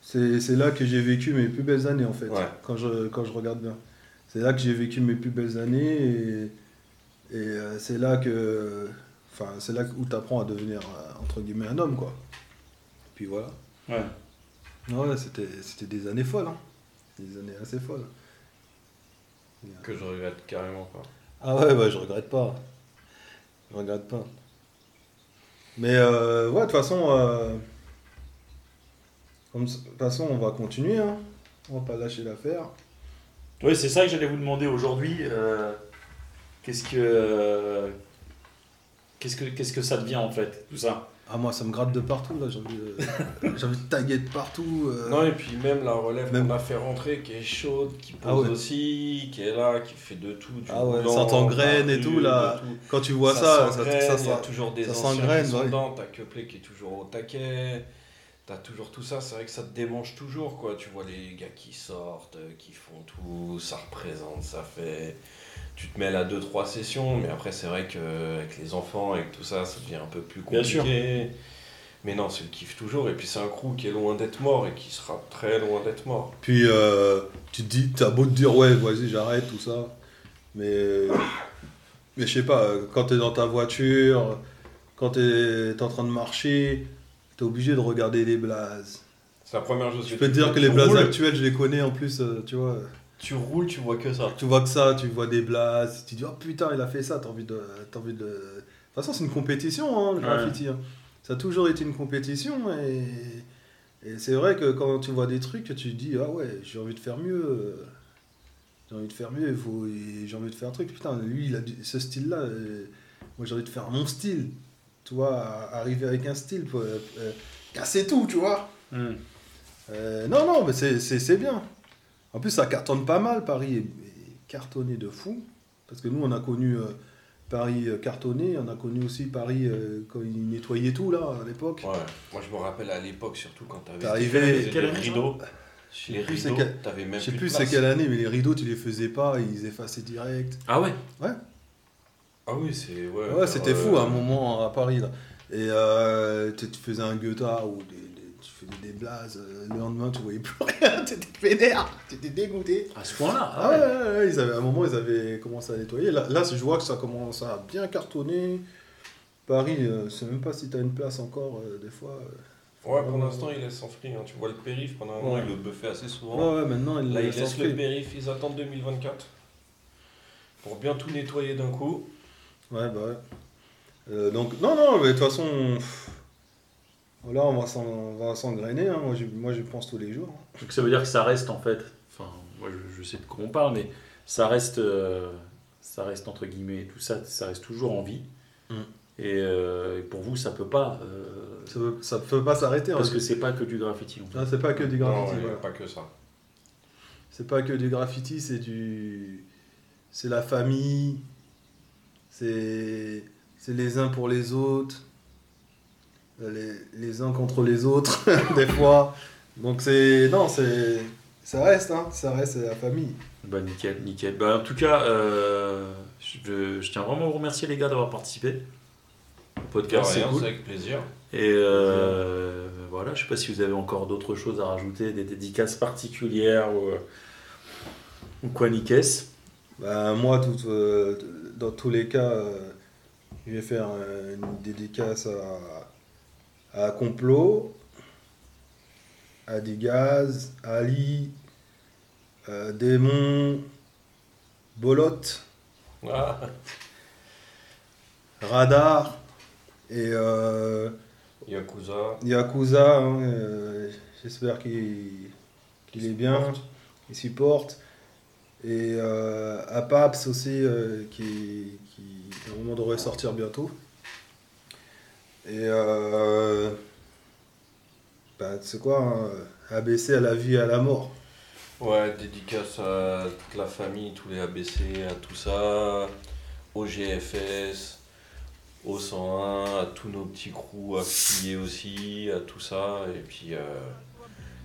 c'est c'est là que j'ai vécu mes plus belles années en fait, Ouais. quand, je, quand je regarde bien. C'est là que j'ai vécu mes plus belles années et, et euh, c'est là que. Enfin, c'est là où tu apprends à devenir, euh, entre guillemets, un homme, quoi. Puis voilà. Ouais. Ouais, c'était c'était des années folles, hein. Des années assez folles. Que je regrette carrément pas. Ah ouais, ouais, je regrette pas. Je regrette pas. Mais euh, ouais, de toute façon, euh, de toute façon, on va continuer, hein. On va pas lâcher l'affaire. Oui, c'est ça que j'allais vous demander aujourd'hui. euh, qu'est-ce que euh, qu'est-ce que qu'est-ce que ça devient en fait tout ça? Ah, moi, ça me gratte de partout, là. J'ai envie de, j'ai envie de taguer de partout. euh. Non, et puis même la relève Même- qu'on a fait rentrer, qui est chaude, qui pose Ah ouais. aussi, qui est là, qui fait de tout. Du Ah ouais, ça t'engraine et tout, là. tout. Quand tu vois ça, ça, s'engraine, ça, y a toujours des ça anciens s'engraine, qui sont ouais. dedans, t'as Kepley qui est toujours au taquet, t'as toujours tout ça, c'est vrai que ça te démange toujours, quoi. Tu vois les gars qui sortent, euh, qui font tout, ça représente, ça fait... Tu te mets là deux trois sessions, mais après c'est vrai qu'avec les enfants, avec tout ça, ça devient un peu plus Bien sûr. compliqué. Mais non, c'est le kiff toujours, et puis c'est un crew qui est loin d'être mort, et qui sera très loin d'être mort. Puis euh, tu te dis, t'as beau te dire, ouais, vas-y, j'arrête, tout ça. Mais, mais je sais pas, euh, quand t'es dans ta voiture, quand t'es es en train de marcher, t'es obligé de regarder les blazes. C'est la première chose Je que peux te dire que les blazes actuelles, je les connais en plus, euh, tu vois. Tu roules, tu vois que ça. Tu vois que ça, tu vois des blazes, tu dis, oh putain, il a fait ça, t'as envie de. T'as envie de... de toute façon, c'est une compétition, hein, le Ouais. graffiti. hein. Ça a toujours été une compétition et, et c'est vrai que quand tu vois des trucs, tu te dis, ah ouais, j'ai envie de faire mieux. J'ai envie de faire mieux, faut, j'ai envie de faire un truc. Putain, lui, il a du- ce style-là, euh, moi j'ai envie de faire mon style. Tu vois, arriver avec un style, pour, euh, euh, casser tout, tu vois. Hmm. Euh, non, non, mais c'est bien. En plus, ça cartonne pas mal. Paris est, est cartonné de fou. Parce que nous, on a connu euh, Paris euh, cartonné. On a connu aussi Paris euh, quand ils nettoyaient tout, là, à l'époque. Ouais, moi je me rappelle à l'époque, surtout quand t'avais année, ça rideaux. Je Les sais plus c'est rideaux, quelle- t'avais même je sais plus c'est quelle année, mais les rideaux, tu les faisais pas, ils effaçaient direct. Ah ouais? Ah oui, c'est. Ouais, Ouais, c'était euh, fou à un moment à Paris, là. Et euh, tu faisais un Goethe ou des, des- faisais des blazes. euh, Le lendemain, tu voyais plus rien. T'étais vénère. T'étais dégoûté. À ce point-là Ah ouais, ouais, ouais, ils avaient, à un moment, ils avaient commencé à nettoyer. Là, là je vois que ça commence à bien cartonner. Paris, euh, je sais même pas si tu as une place encore, euh, des fois. euh. Ouais, pour l'instant, il laisse en free. hein. Tu vois le périph, pendant un moment, Ouais. il le buffait assez souvent. Ouais, ouais, maintenant, ils Là, il laissent laisse en le périph, ils attendent 2024. Pour bien tout nettoyer d'un coup. Ouais, bah ouais. Euh, donc, non, non, mais de toute façon, pff, là, on va s'en- on va s'engrainer. Hein. Moi, j'y pense tous les jours. Donc ça veut dire que ça reste en fait. Enfin, moi je, je sais de quoi on parle, mais ça reste, euh, ça reste entre guillemets tout ça, ça reste toujours en vie. Mm. Et, euh, et pour vous, ça peut pas, euh, Ça peut, ça peut pas s'arrêter. parce hein. que c'est pas que du graffiti. En fait. Ah, c'est pas que du Non, graffiti. il y a voilà. pas que ça. C'est pas que du graffiti, c'est du. C'est la famille. C'est. C'est les uns pour les autres. Les, les uns contre les autres, des fois. Donc c'est. Non, c'est. Ça reste, hein. Ça reste, c'est la famille. Bah nickel, nickel. Bah, en tout cas, euh, je, je tiens vraiment à vous remercier les gars d'avoir participé au podcast. C'est cool. avec plaisir. Et euh, voilà, je sais pas si vous avez encore d'autres choses à rajouter, des dédicaces particulières ou, euh, ou quoi, Nikes. Bah, moi, tout, euh, dans tous les cas, euh, je vais faire une dédicace à, à Complot, à Digaz, à Ali, Démon, Bolotte, Ah, Radar et euh, Yakuza. Yakuza. hein, euh, J'espère qu'il est bien, qu'il supporte. Et euh, à Paps aussi, euh, qui, qui normalement devrait sortir bientôt. Et euh, bah, sais quoi, hein, ABC à la vie et à la mort. Ouais, dédicace à toute la famille, tous les ABC, à tout ça, au GFS, au 101, à tous nos petits crews affiliés aussi, à tout ça, et puis euh,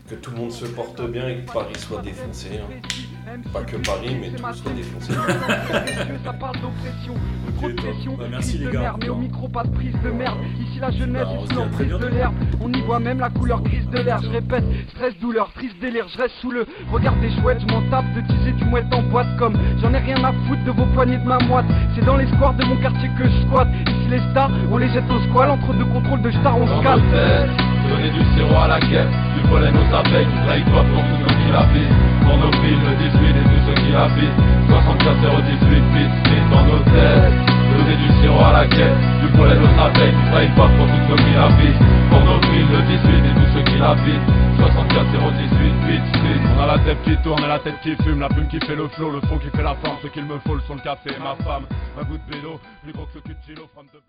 que tout le monde se porte bien et que Paris soit défoncé. hein. Pas que Paris, mais tout soit défoncé. Ça parle d'oppression, de trop de Ok, pression, bah, merci, prise les gars. mais au micro pas de prise de merde. Ici la jeunesse, Bah, on se ici dit à très l'emprise de l'herbe. On y voit même la couleur grise de l'air. Je répète, stress, douleur, triste délire. Je reste sous le regard des chouettes. Je m'en tape de teaser du mouette en boîte comme j'en ai rien à foutre de vos poignées de ma moite. C'est dans les squares de mon quartier que je squatte. Ici les stars, on les jette au squal. Entre deux contrôles de stars, on se calme. Donner du sirop à la quête, du pollen aux abeilles, du dry pour tous ceux qui l'habitent. Pour nos films, le 18 et tous ceux qui l'habitent. 64 018 bits, bits dans nos têtes. Donner du sirop à la quête, du pollen aux abeilles, du dry pour tous ceux qui l'habitent. Pour nos films, le 18 et tous ceux qui l'habitent. 64 018 bits, bits. On a la tête qui tourne et la tête qui fume, la plume qui fait le flow, le fond qui fait la forme. Ce qu'il me faut, le son, le café ma femme. Un bout de vélo, plus gros que ce cul de femme de bloc.